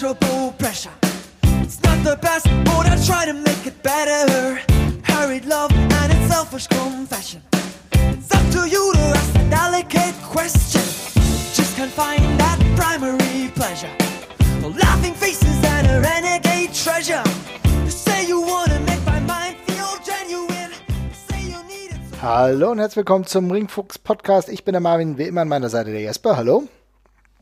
pleasurable pressure. It's not the best, but I try to make it better. Hurried love and its selfish confession. It's up to you to ask a delicate question. Just can't find that primary pleasure. Laughing faces and a renegade treasure. You say you wanna make my mind feel genuine. You say you need it. Hallo und herzlich willkommen zum Ringfuchs Podcast. Ich bin der Marvin, wie immer an meiner Seite der Jesper. Hallo.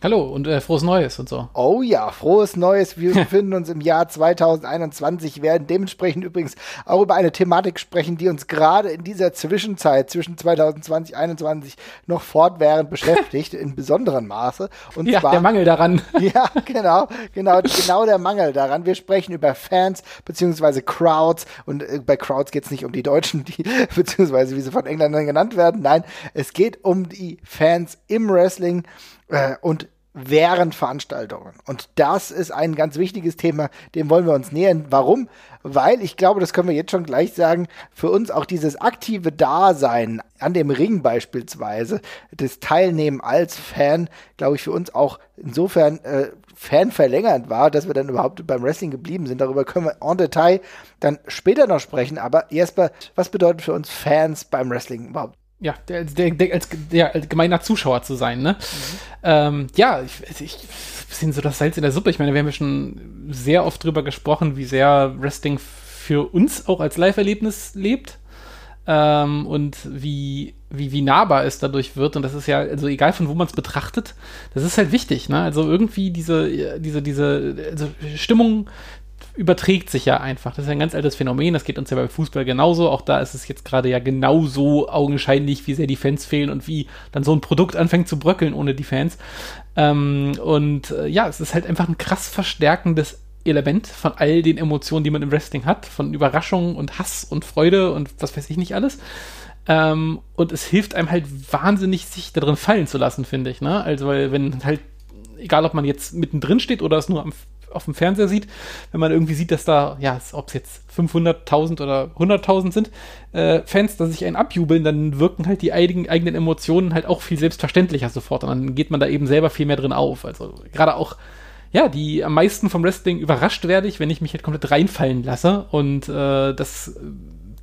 Hallo und äh, frohes Neues und so. Oh ja, frohes Neues. Wir befinden uns im Jahr 2021, werden dementsprechend übrigens auch über eine Thematik sprechen, die uns gerade in dieser Zwischenzeit zwischen 2020 und 2021 noch fortwährend beschäftigt, in besonderem Maße. Und Ja, zwar, der Mangel daran. Ja, genau, genau, genau der Mangel daran. Wir sprechen über Fans beziehungsweise Crowds und äh, bei Crowds geht es nicht um die Deutschen, die beziehungsweise wie sie von Engländern genannt werden. Nein, es geht um die Fans im Wrestling äh, und während Veranstaltungen. Und das ist ein ganz wichtiges Thema, dem wollen wir uns nähern. Warum? Weil ich glaube, das können wir jetzt schon gleich sagen, für uns auch dieses aktive Dasein an dem Ring beispielsweise, das Teilnehmen als Fan, glaube ich, für uns auch insofern äh, fanverlängernd war, dass wir dann überhaupt beim Wrestling geblieben sind. Darüber können wir en Detail dann später noch sprechen. Aber Jesper, was bedeutet für uns Fans beim Wrestling überhaupt? Ja, der, der, der, als, der, als gemeiner Zuschauer zu sein, ne? Ähm, ja, ich, ich bisschen so das Salz in der Suppe. Ich meine, wir haben ja schon sehr oft drüber gesprochen, wie sehr Wrestling für uns auch als Live-Erlebnis lebt. Ähm, und wie, wie, wie nahbar es dadurch wird. Und das ist ja, also egal von wo man es betrachtet, das ist halt wichtig, ne? Also irgendwie diese, diese, diese also Stimmung überträgt sich ja einfach. Das ist ja ein ganz altes Phänomen. Das geht uns ja beim Fußball genauso. Auch da ist es jetzt gerade ja genauso augenscheinlich, wie sehr die Fans fehlen und wie dann so ein Produkt anfängt zu bröckeln ohne die Fans. Ähm, und äh, ja, es ist halt einfach ein krass verstärkendes Element von all den Emotionen, die man im Wrestling hat, von Überraschung und Hass und Freude und was weiß ich nicht alles. Ähm, und es hilft einem halt wahnsinnig, sich darin fallen zu lassen, finde ich. Ne? Also, weil wenn halt, egal ob man jetzt mittendrin steht oder es nur am, auf dem Fernseher sieht, wenn man irgendwie sieht, dass da, ja, ob es jetzt 500.000 oder 100.000 sind, äh, Fans, dass sich einen abjubeln, dann wirken halt die eigenen, eigenen Emotionen halt auch viel selbstverständlicher sofort. Und dann geht man da eben selber viel mehr drin auf. Also, gerade auch ja, die am meisten vom Wrestling überrascht werde ich, wenn ich mich halt komplett reinfallen lasse. Und äh, das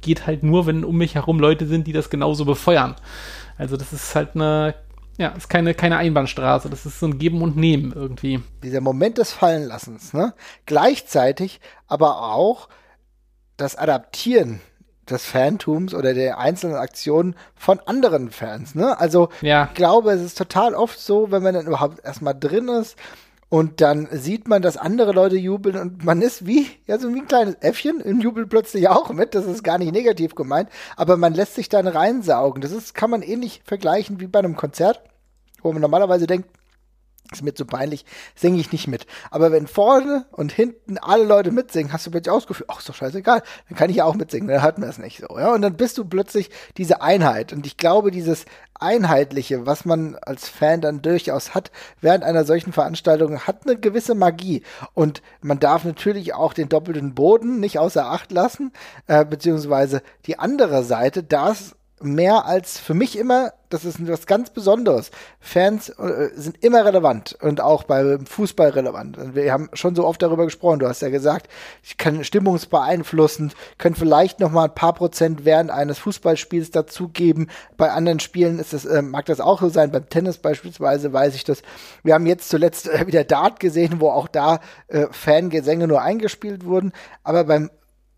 geht halt nur, wenn um mich herum Leute sind, die das genauso befeuern. Also das ist halt eine, ja, ist keine, keine Einbahnstraße. Das ist so ein Geben und Nehmen irgendwie. Dieser Moment des Fallenlassens, ne? Gleichzeitig aber auch das Adaptieren des Fantums oder der einzelnen Aktionen von anderen Fans, ne? Also Ja. ich glaube, es ist total oft so, wenn man dann überhaupt erstmal drin ist und dann sieht man, dass andere Leute jubeln und man ist wie, ja, so wie ein kleines Äffchen und jubelt plötzlich auch mit. Das ist gar nicht negativ gemeint, aber man lässt sich dann reinsaugen. Das ist, kann man ähnlich vergleichen wie bei einem Konzert, wo man normalerweise denkt, ist mir zu peinlich, singe ich nicht mit. Aber wenn vorne und hinten alle Leute mitsingen, hast du plötzlich ausgeführt, ach, ist doch scheißegal, dann kann ich ja auch mitsingen, dann hört man es nicht so, ja. Und dann bist du plötzlich diese Einheit. Und ich glaube, dieses Einheitliche, was man als Fan dann durchaus hat, während einer solchen Veranstaltung, hat eine gewisse Magie. Und man darf natürlich auch den doppelten Boden nicht außer Acht lassen, äh, beziehungsweise die andere Seite, das mehr als für mich immer, das ist was ganz Besonderes. Fans äh, sind immer relevant und auch beim Fußball relevant. Und wir haben schon so oft darüber gesprochen. Du hast ja gesagt, ich kann stimmungsbeeinflussend, können vielleicht noch mal ein paar Prozent während eines Fußballspiels dazugeben. Bei anderen Spielen ist das, äh, mag das auch so sein. Beim Tennis beispielsweise weiß ich das. Wir haben jetzt zuletzt äh, wieder Dart gesehen, wo auch da äh, Fangesänge nur eingespielt wurden. Aber beim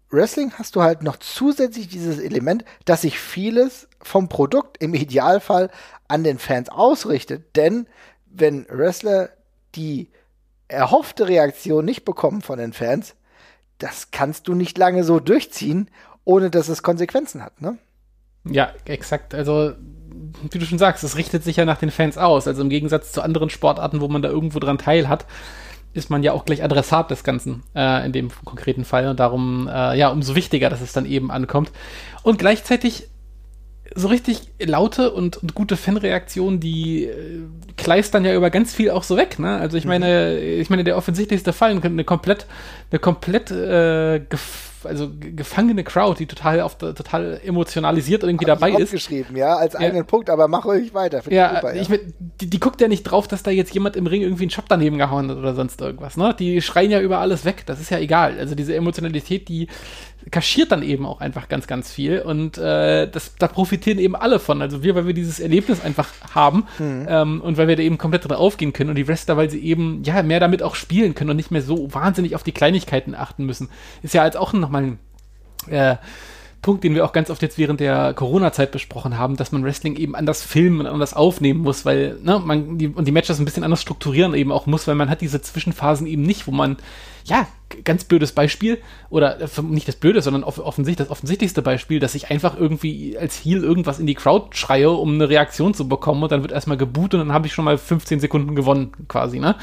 Wrestling hast du halt noch zusätzlich dieses Element, dass sich vieles vom Produkt im Idealfall an den Fans ausrichtet. Denn wenn Wrestler die erhoffte Reaktion nicht bekommen von den Fans, das kannst du nicht lange so durchziehen, ohne dass es Konsequenzen hat, ne? Ja, exakt. Also, wie du schon sagst, es richtet sich ja nach den Fans aus. Also im Gegensatz zu anderen Sportarten, wo man da irgendwo dran teil hat, ist man ja auch gleich Adressat des Ganzen äh, in dem konkreten Fall. Und darum, äh, ja, umso wichtiger, dass es dann eben ankommt. Und gleichzeitig so richtig laute und, und gute Fanreaktionen, die äh, kleistern ja über ganz viel auch so weg, ne? Also ich meine, ich meine, der offensichtlichste Fall, eine komplett, eine komplett äh, gef also gefangene Crowd, die total auf total emotionalisiert irgendwie Hab dabei ist. geschrieben, ja, als ja. eigenen Punkt, aber mach ruhig weiter. Ja, super, ja. Ich, die, die, guckt ja nicht drauf, dass da jetzt jemand im Ring irgendwie einen Shop daneben gehauen hat oder sonst irgendwas, ne? Die schreien ja über alles weg, das ist ja egal. Also diese Emotionalität, die kaschiert dann eben auch einfach ganz, ganz viel und äh, das, da profitieren eben alle von. Also wir, weil wir dieses Erlebnis einfach haben mhm. ähm, und weil wir da eben komplett drin aufgehen können und die Wrestler, weil sie eben ja mehr damit auch spielen können und nicht mehr so wahnsinnig auf die Kleinigkeiten achten müssen. Ist ja als auch nochmal ein äh, Punkt, den wir auch ganz oft jetzt während der Corona-Zeit besprochen haben, dass man Wrestling eben anders filmen und anders aufnehmen muss, weil, ne, man die, und die Matches ein bisschen anders strukturieren eben auch muss, weil man hat diese Zwischenphasen eben nicht, wo man ja, ganz blödes Beispiel, oder äh, nicht das Blöde, sondern offensichtlich das offensichtlichste Beispiel, dass ich einfach irgendwie als Heal irgendwas in die Crowd schreie, um eine Reaktion zu bekommen und dann wird erstmal geboot und dann habe ich schon mal 15 Sekunden gewonnen, quasi, ne?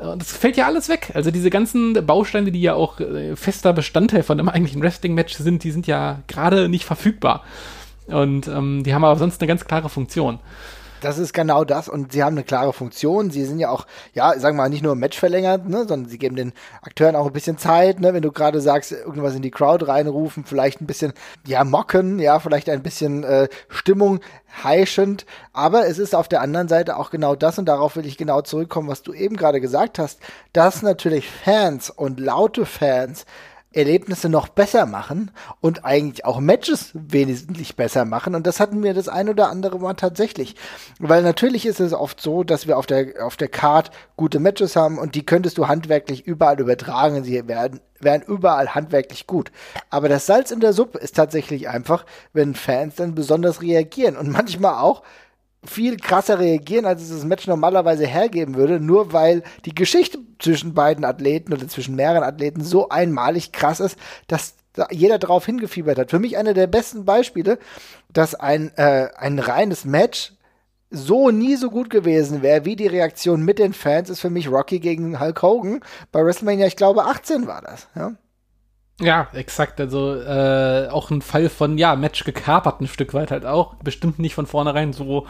Und das fällt ja alles weg. Also diese ganzen Bausteine, die ja auch äh, fester Bestandteil von einem eigentlichen Wrestling-Match sind, die sind ja gerade nicht verfügbar. Und ähm, die haben aber sonst eine ganz klare Funktion. Das ist genau das und sie haben eine klare Funktion. Sie sind ja auch, ja, sagen wir mal, nicht nur Match verlängert, ne, sondern sie geben den Akteuren auch ein bisschen Zeit, ne, wenn du gerade sagst, irgendwas in die Crowd reinrufen, vielleicht ein bisschen, ja, mocken, ja, vielleicht ein bisschen äh, Stimmung heischend. Aber es ist auf der anderen Seite auch genau das und darauf will ich genau zurückkommen, was du eben gerade gesagt hast, dass natürlich Fans und laute Fans Erlebnisse noch besser machen und eigentlich auch Matches wesentlich besser machen. Und das hatten wir das ein oder andere Mal tatsächlich. Weil natürlich ist es oft so, dass wir auf der, auf der Card gute Matches haben und die könntest du handwerklich überall übertragen. Sie werden, werden überall handwerklich gut. Aber das Salz in der Suppe ist tatsächlich einfach, wenn Fans dann besonders reagieren und manchmal auch viel krasser reagieren, als es das Match normalerweise hergeben würde, nur weil die Geschichte zwischen beiden Athleten oder zwischen mehreren Athleten so einmalig krass ist, dass jeder darauf hingefiebert hat. Für mich einer der besten Beispiele, dass ein, äh, ein reines Match so nie so gut gewesen wäre, wie die Reaktion mit den Fans, ist für mich Rocky gegen Hulk Hogan bei WrestleMania, ich glaube 18 war das. Ja? Ja, exakt. Also äh, auch ein Fall von, ja, Match gekapert ein Stück weit halt auch. Bestimmt nicht von vornherein so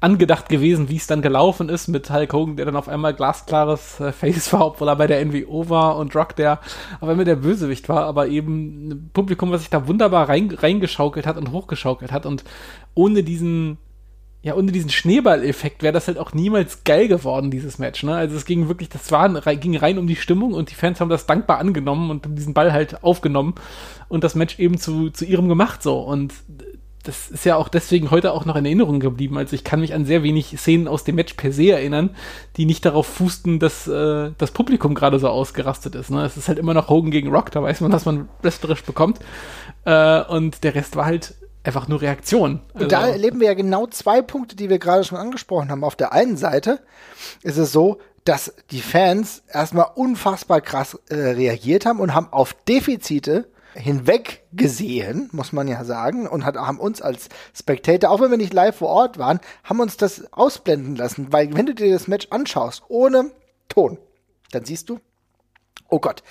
angedacht gewesen, wie es dann gelaufen ist mit Hulk Hogan, der dann auf einmal glasklares äh, Face war, obwohl er bei der NWO war und Rock, der auf einmal der Bösewicht war, aber eben ein Publikum, was sich da wunderbar rein, reingeschaukelt hat und hochgeschaukelt hat und ohne diesen ja, ohne diesen Schneeballeffekt wäre das halt auch niemals geil geworden, dieses Match, ne? Also es ging wirklich, das war, ging rein um die Stimmung und die Fans haben das dankbar angenommen und diesen Ball halt aufgenommen und das Match eben zu, zu ihrem gemacht so. Und das ist ja auch deswegen heute auch noch in Erinnerung geblieben. Also ich kann mich an sehr wenig Szenen aus dem Match per se erinnern, die nicht darauf fußten, dass äh, das Publikum gerade so ausgerastet ist. Ne? Es ist halt immer noch Hogan gegen Rock, da weiß man, dass man wrestlerisch bekommt. Äh, und der Rest war halt einfach nur Reaktion. Also. Und da erleben wir ja genau zwei Punkte, die wir gerade schon angesprochen haben. Auf der einen Seite ist es so, dass die Fans erstmal unfassbar krass äh, reagiert haben und haben auf Defizite hinweg gesehen, muss man ja sagen, und hat, haben uns als Spectator, auch wenn wir nicht live vor Ort waren, haben uns das ausblenden lassen, weil wenn du dir das Match anschaust, ohne Ton, dann siehst du, oh Gott,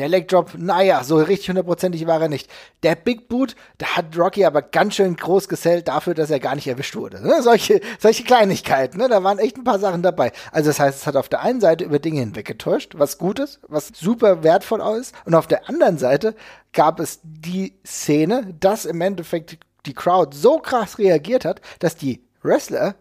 der Leg Drop, naja, so richtig hundertprozentig war er nicht. Der Big Boot, da hat Rocky aber ganz schön groß gesellt dafür, dass er gar nicht erwischt wurde. Ne? Solche, solche Kleinigkeiten, ne? da waren echt ein paar Sachen dabei. Also das heißt, es hat auf der einen Seite über Dinge hinweggetäuscht, was gut ist, was super wertvoll ist. Und auf der anderen Seite gab es die Szene, dass im Endeffekt die Crowd so krass reagiert hat, dass die Wrestler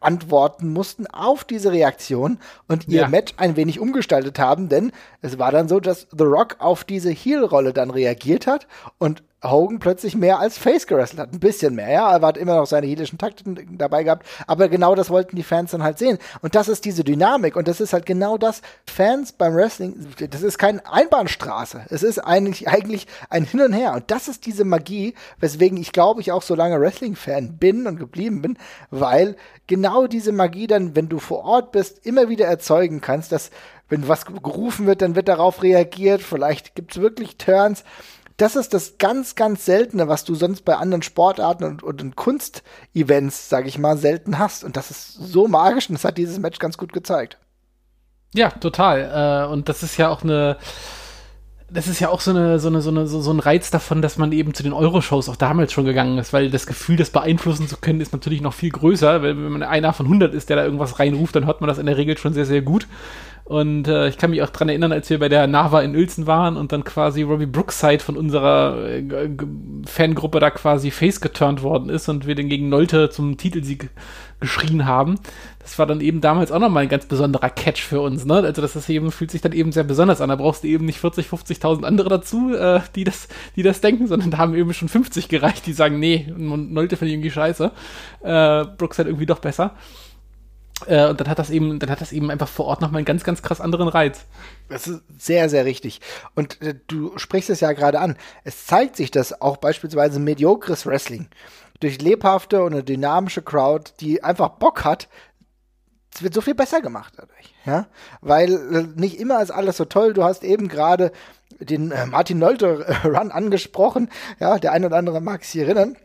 antworten mussten auf diese Reaktion und ihr ja. Match ein wenig umgestaltet haben, denn es war dann so, dass The Rock auf diese Heel-Rolle dann reagiert hat und Hogan plötzlich mehr als Face gerestelt hat. Ein bisschen mehr, ja. Er hat immer noch seine heelischen Takten dabei gehabt. Aber genau das wollten die Fans dann halt sehen. Und das ist diese Dynamik. Und das ist halt genau das. Fans beim Wrestling, das ist keine Einbahnstraße. Es ist eigentlich, eigentlich ein Hin und Her. Und das ist diese Magie, weswegen ich glaube ich auch so lange Wrestling-Fan bin und geblieben bin, weil genau diese Magie dann, wenn du vor Ort bist, immer wieder erzeugen kannst, dass wenn was gerufen wird, dann wird darauf reagiert. Vielleicht gibt es wirklich Turns das ist das ganz, ganz Seltene, was du sonst bei anderen Sportarten und, und, Kunstevents, sag ich mal, selten hast. Und das ist so magisch und das hat dieses Match ganz gut gezeigt. Ja, total. Äh, und das ist ja auch eine, das ist ja auch so, eine, so, eine, so, eine, so ein Reiz davon, dass man eben zu den Euro-Shows auch damals schon gegangen ist, weil das Gefühl, das beeinflussen zu können, ist natürlich noch viel größer. Weil wenn man einer von 100 ist, der da irgendwas reinruft, dann hört man das in der Regel schon sehr, sehr gut. Und äh, ich kann mich auch dran erinnern, als wir bei der Nava in Uelzen waren und dann quasi Robbie Brookside von unserer äh, Fangruppe da quasi face geturnt worden ist und wir den gegen Nolte zum Titelsieg geschrien haben. Das war dann eben damals auch nochmal ein ganz besonderer Catch für uns, ne? Also das ist eben, fühlt sich dann eben sehr besonders an. Da brauchst du eben nicht 40, 50.000 andere dazu, äh, die das, die das denken, sondern da haben eben schon 50 gereicht, die sagen, nee, Nolte finde ich irgendwie scheiße. Äh, Brooks hat irgendwie doch besser. Äh, und dann hat das eben, dann hat das eben einfach vor Ort nochmal einen ganz, ganz krass anderen Reiz. Das ist sehr, sehr richtig. Und äh, du sprichst es ja gerade an. Es zeigt sich, dass auch beispielsweise mediokres Wrestling durch lebhafte und eine dynamische Crowd, die einfach Bock hat, es wird so viel besser gemacht dadurch, ja, weil äh, nicht immer ist alles so toll. Du hast eben gerade den äh, Martin Nolte Run angesprochen, ja, der ein oder andere mag sich erinnern.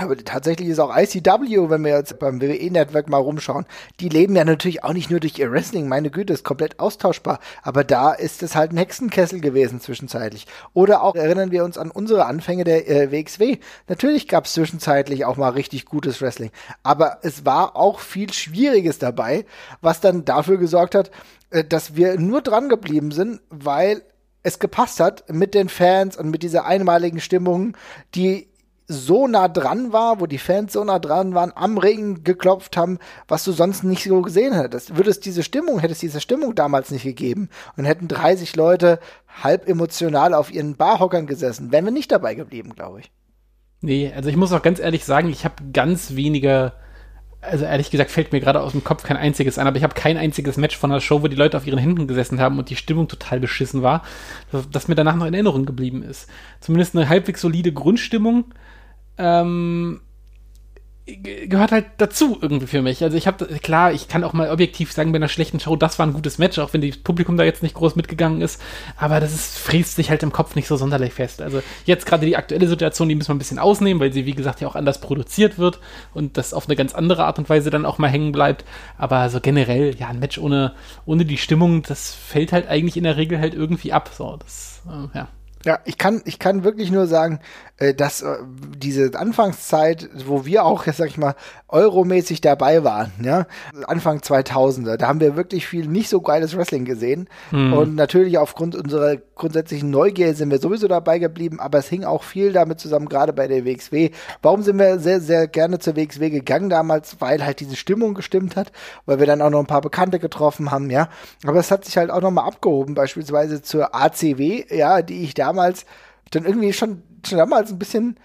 Aber tatsächlich ist auch ICW, wenn wir jetzt beim WWE-Network mal rumschauen, die leben ja natürlich auch nicht nur durch ihr Wrestling, meine Güte, ist komplett austauschbar. Aber da ist es halt ein Hexenkessel gewesen zwischenzeitlich. Oder auch erinnern wir uns an unsere Anfänge der äh, WXW. Natürlich gab es zwischenzeitlich auch mal richtig gutes Wrestling. Aber es war auch viel Schwieriges dabei, was dann dafür gesorgt hat, äh, dass wir nur dran geblieben sind, weil es gepasst hat mit den Fans und mit dieser einmaligen Stimmung, die so nah dran war, wo die Fans so nah dran waren, am Ring geklopft haben, was du sonst nicht so gesehen hättest. Würdest diese Stimmung, hättest diese Stimmung damals nicht gegeben und hätten 30 Leute halb emotional auf ihren Barhockern gesessen, wären wir nicht dabei geblieben, glaube ich. Nee, also ich muss auch ganz ehrlich sagen, ich habe ganz wenige also ehrlich gesagt fällt mir gerade aus dem Kopf kein einziges ein, aber ich habe kein einziges Match von der Show, wo die Leute auf ihren Händen gesessen haben und die Stimmung total beschissen war, das mir danach noch in Erinnerung geblieben ist. Zumindest eine halbwegs solide Grundstimmung, ähm, gehört halt dazu irgendwie für mich. Also ich habe klar, ich kann auch mal objektiv sagen bei einer schlechten Show, das war ein gutes Match, auch wenn das Publikum da jetzt nicht groß mitgegangen ist, aber das ist, fräst sich halt im Kopf nicht so sonderlich fest. Also jetzt gerade die aktuelle Situation, die müssen wir ein bisschen ausnehmen, weil sie wie gesagt ja auch anders produziert wird und das auf eine ganz andere Art und Weise dann auch mal hängen bleibt, aber so generell, ja, ein Match ohne ohne die Stimmung, das fällt halt eigentlich in der Regel halt irgendwie ab, so, das äh, ja. Ja, ich kann, ich kann wirklich nur sagen, äh, dass äh, diese Anfangszeit, wo wir auch, jetzt sag ich mal, euromäßig dabei waren, ja, Anfang 2000er, da haben wir wirklich viel nicht so geiles Wrestling gesehen. Mhm. Und natürlich aufgrund unserer grundsätzlichen Neugier sind wir sowieso dabei geblieben, aber es hing auch viel damit zusammen, gerade bei der WXW. Warum sind wir sehr, sehr gerne zur WXW gegangen damals? Weil halt diese Stimmung gestimmt hat, weil wir dann auch noch ein paar Bekannte getroffen haben, ja. Aber es hat sich halt auch nochmal abgehoben, beispielsweise zur ACW, ja, die ich damals dann irgendwie schon, schon damals ein bisschen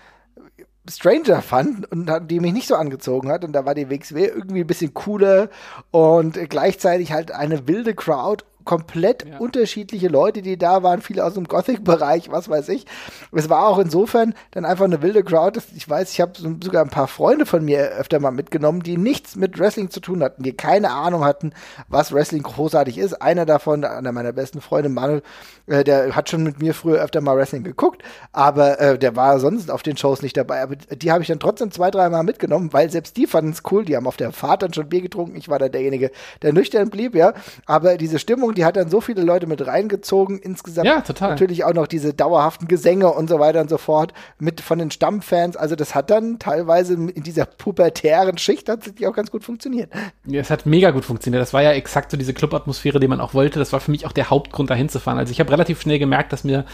Stranger fand und die mich nicht so angezogen hat. Und da war die WXW irgendwie ein bisschen cooler und gleichzeitig halt eine wilde Crowd komplett ja. unterschiedliche Leute, die da waren, viele aus dem Gothic-Bereich, was weiß ich. Es war auch insofern dann einfach eine wilde Crowd. Ich weiß, ich habe sogar ein paar Freunde von mir öfter mal mitgenommen, die nichts mit Wrestling zu tun hatten, die keine Ahnung hatten, was Wrestling großartig ist. Einer davon, einer meiner besten Freunde, Manuel, äh, der hat schon mit mir früher öfter mal Wrestling geguckt, aber äh, der war sonst auf den Shows nicht dabei. Aber die habe ich dann trotzdem zwei, dreimal mitgenommen, weil selbst die fanden es cool. Die haben auf der Fahrt dann schon Bier getrunken. Ich war da derjenige, der nüchtern blieb, ja. Aber diese Stimmung, die hat dann so viele Leute mit reingezogen. Insgesamt ja, total. natürlich auch noch diese dauerhaften Gesänge und so weiter und so fort mit von den Stammfans. Also das hat dann teilweise in dieser pubertären Schicht tatsächlich auch ganz gut funktioniert. Ja, es hat mega gut funktioniert. Das war ja exakt so diese Clubatmosphäre, die man auch wollte. Das war für mich auch der Hauptgrund, dahin zu fahren. Also ich habe relativ schnell gemerkt, dass mir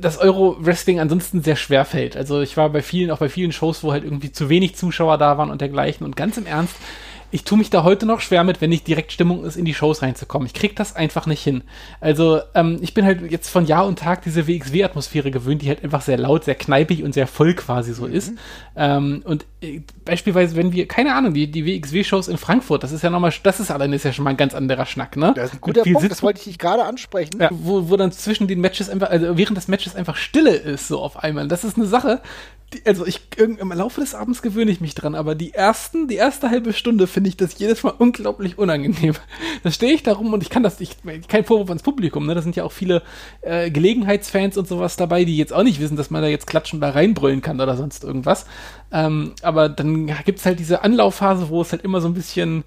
das Euro-Wrestling ansonsten sehr schwer fällt. Also ich war bei vielen, auch bei vielen Shows, wo halt irgendwie zu wenig Zuschauer da waren und dergleichen. Und ganz im Ernst, ich tue mich da heute noch schwer mit, wenn nicht direkt Stimmung ist, in die Shows reinzukommen. Ich krieg das einfach nicht hin. Also, ähm, ich bin halt jetzt von Jahr und Tag diese WXW-Atmosphäre gewöhnt, die halt einfach sehr laut, sehr kneipig und sehr voll quasi so mhm. ist. Ähm, und äh, beispielsweise, wenn wir, keine Ahnung, die, die WXW-Shows in Frankfurt, das ist ja nochmal, das ist allein ist ja schon mal ein ganz anderer Schnack, ne? Das ist ein guter Punkt, das wollte ich dich gerade ansprechen. Ja, wo, wo dann zwischen den Matches einfach, also während des Matches einfach Stille ist, so auf einmal. Das ist eine Sache, die, also ich im Laufe des Abends gewöhne ich mich dran, aber die ersten, die erste halbe Stunde finde ich das jedes Mal unglaublich unangenehm. Da stehe ich da rum und ich kann das nicht, kein Vorwurf ans Publikum, ne? Da sind ja auch viele äh, Gelegenheitsfans und sowas dabei, die jetzt auch nicht wissen, dass man da jetzt klatschen da reinbrüllen kann oder sonst irgendwas. Ähm, aber dann gibt es halt diese Anlaufphase, wo es halt immer so ein bisschen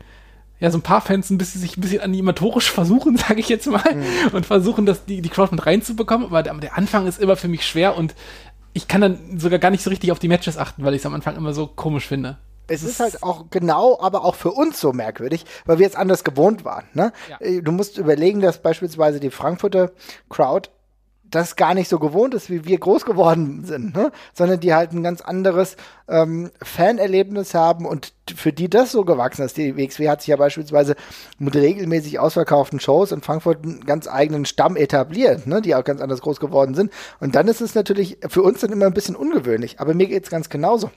ja, so ein paar Fans ein bisschen, sich ein bisschen animatorisch versuchen, sage ich jetzt mal, mhm. und versuchen, das, die, die Crowd mit reinzubekommen. Aber der, der Anfang ist immer für mich schwer und ich kann dann sogar gar nicht so richtig auf die Matches achten, weil ich es am Anfang immer so komisch finde. Es ist halt auch genau, aber auch für uns so merkwürdig, weil wir es anders gewohnt waren. Ne? Ja. Äh, Du musst überlegen, dass beispielsweise die Frankfurter Crowd das gar nicht so gewohnt ist, wie wir groß geworden sind, ne? sondern die halt ein ganz anderes ähm, Fanerlebnis haben und für die das so gewachsen ist. Die WXW hat sich ja beispielsweise mit regelmäßig ausverkauften Shows in Frankfurt einen ganz eigenen Stamm etabliert, ne? die auch ganz anders groß geworden sind. Und dann ist es natürlich für uns dann immer ein bisschen ungewöhnlich, aber mir geht's ganz genauso.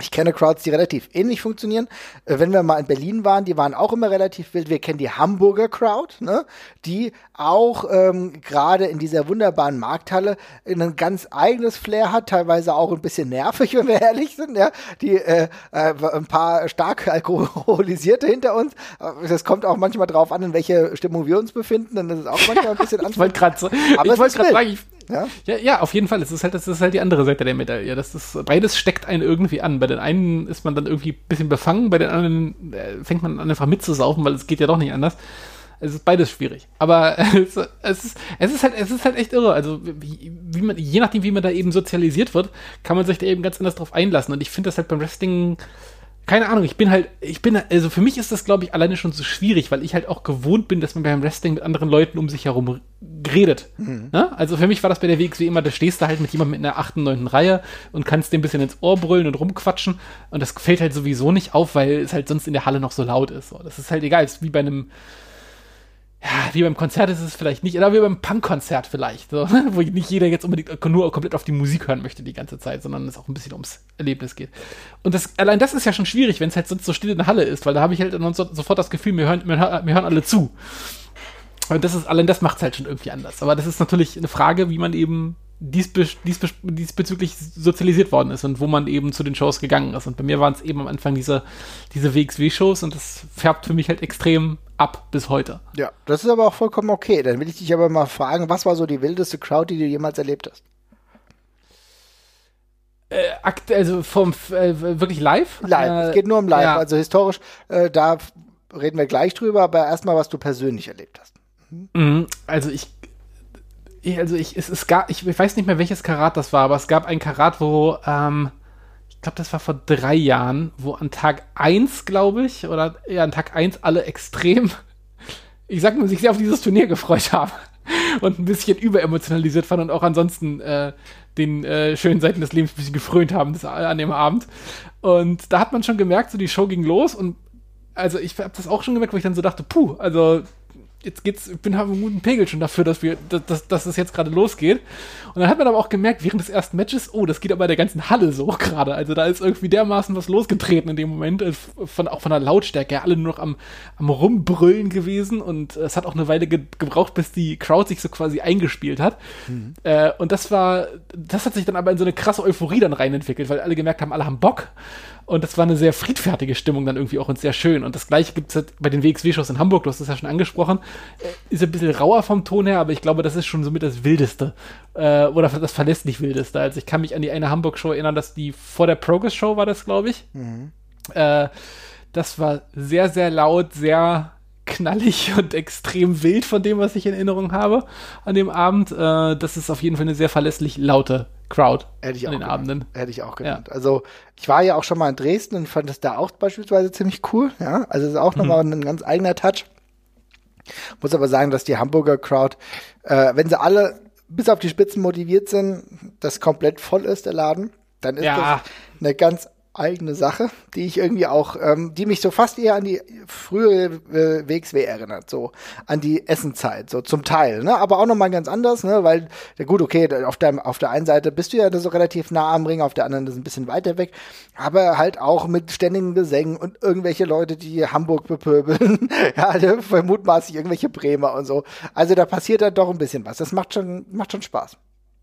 Ich kenne Crowds, die relativ ähnlich funktionieren. Äh, Wenn wir mal in Berlin waren, die waren auch immer relativ wild. Wir kennen die Hamburger Crowd, ne? die auch ähm, gerade in dieser wunderbaren Markthalle ein ganz eigenes Flair hat, teilweise auch ein bisschen nervig, wenn wir ehrlich sind. Ja? Die äh, äh, ein paar stark alkoholisierte hinter uns. Äh, Das kommt auch manchmal drauf an, in welcher Stimmung wir uns befinden. Dann ist es auch manchmal ein bisschen Ich wollte gerade so, Aber ich wild. sagen, ich, Ja? ja, ja, auf jeden Fall. Es ist halt, das ist halt die andere Seite der Medaille. Das ist, beides steckt einen irgendwie an. Bei den einen ist man dann irgendwie ein bisschen befangen, bei den anderen äh, fängt man an, einfach mitzusaufen, weil es geht ja doch nicht anders. Es ist beides schwierig. Aber es, es, ist, es, ist halt, es ist halt echt irre. Also, wie, wie man, je nachdem, wie man da eben sozialisiert wird, kann man sich da eben ganz anders drauf einlassen. Und ich finde das halt beim Wrestling keine Ahnung, ich bin halt, ich bin, also für mich ist das, glaube ich, alleine schon so schwierig, weil ich halt auch gewohnt bin, dass man beim Wrestling mit anderen Leuten um sich herum redet. Ne? Also für mich war das bei der WXW immer, da stehst du halt mit jemandem in der achten, neunten Reihe und kannst dem ein bisschen ins Ohr brüllen und rumquatschen und das fällt halt sowieso nicht auf, weil es halt sonst in der Halle noch so laut ist. So. Das ist halt egal, ist wie bei einem, ja, wie beim Konzert ist es vielleicht nicht, oder wie beim Punkkonzert vielleicht, so, wo nicht jeder jetzt unbedingt nur komplett auf die Musik hören möchte die ganze Zeit, sondern es auch ein bisschen ums Erlebnis geht. Und das, allein das ist ja schon schwierig, wenn es halt sonst so still in der Halle ist, weil da habe ich halt so, sofort das Gefühl, mir hören, mir, mir hören alle zu. Und das ist, allein das macht es halt schon irgendwie anders. Aber das ist natürlich eine Frage, wie man eben diesbe, diesbe, diesbezüglich sozialisiert worden ist und wo man eben zu den Shows gegangen ist. Und bei mir waren es eben am Anfang diese, diese WXW-Shows und das färbt für mich halt extrem ab bis heute. Ja, das ist aber auch vollkommen okay. Dann will ich dich aber mal fragen, was war so die wildeste Crowd, die du jemals erlebt hast? Äh, also vom äh, wirklich live? Live. Äh, es geht nur um Live. ja. Also historisch, äh, da reden wir gleich drüber, aber erstmal, was du persönlich erlebt hast. Mhm, Also ich- also ich, es, es gab, ich weiß nicht mehr welches Karat das war, aber es gab ein Karat, wo, ähm, ich glaube, das war vor drei Jahren, wo an Tag 1, glaube ich, oder ja, an Tag 1 alle extrem, ich sag mal, sich sehr auf dieses Turnier gefreut haben und ein bisschen überemotionalisiert waren und auch ansonsten äh, den äh, schönen Seiten des Lebens ein bisschen gefrönt haben das, an dem Abend. Und da hat man schon gemerkt, so die Show ging los und also ich habe das auch schon gemerkt, wo ich dann so dachte, puh, also jetzt geht's, ich bin habe einen guten Pegel schon dafür, dass wir, dass, dass, dass es jetzt gerade losgeht. Und dann hat man aber auch gemerkt, während des ersten Matches, oh, das geht aber der ganzen Halle so gerade. Also da ist irgendwie dermaßen was losgetreten in dem Moment, äh, von, auch von der Lautstärke, alle nur noch am, am Rumbrüllen gewesen und es hat auch eine Weile ge gebraucht, bis die Crowd sich so quasi eingespielt hat. Äh, und das war, das hat sich dann aber in so eine krasse Euphorie dann reinentwickelt, weil alle gemerkt haben, alle haben Bock. Und das war eine sehr friedfertige Stimmung dann irgendwie auch und sehr schön. Und das gleiche gibt es halt bei den WXW-Shows in Hamburg, du hast das ja schon angesprochen. Äh, Ist ein bisschen rauer vom Ton her, aber ich glaube, das ist schon somit das Wildeste. Äh, oder das verlässlich Wildeste. Also ich kann mich an die eine Hamburg-Show erinnern, dass die vor der Progress-Show war das, glaube ich. Äh, das war sehr, sehr laut, sehr knallig und extrem wild von dem, was ich in Erinnerung habe an dem Abend. Äh, das ist auf jeden Fall eine sehr verlässlich laute Crowd Hätte ich an auch den genannt. Abenden. Hätte ich auch genannt. Also ich war ja auch schon mal in Dresden und fand das da auch beispielsweise ziemlich cool. Ja, also es ist auch nochmal ein ganz eigener Touch. Muss aber sagen, dass die Hamburger Crowd, äh, wenn sie alle bis auf die Spitzen motiviert sind, das komplett voll ist, der Laden, dann ist Ja. das eine ganz eigene Sache, die ich irgendwie auch, ähm, die mich so fast eher an die frühere äh, WXW erinnert, so an die Essenzeit, so zum Teil, ne? Aber auch nochmal ganz anders, ne? Weil, ja gut, okay, auf der, auf der einen Seite bist du ja so relativ nah am Ring, auf der anderen ist ein bisschen weiter weg, aber halt auch mit ständigen Gesängen und irgendwelche Leute, die Hamburg bepöbeln, ja, vermutmaßlich irgendwelche Bremer und so. Also da passiert dann doch ein bisschen was. Das macht schon, macht schon Spaß.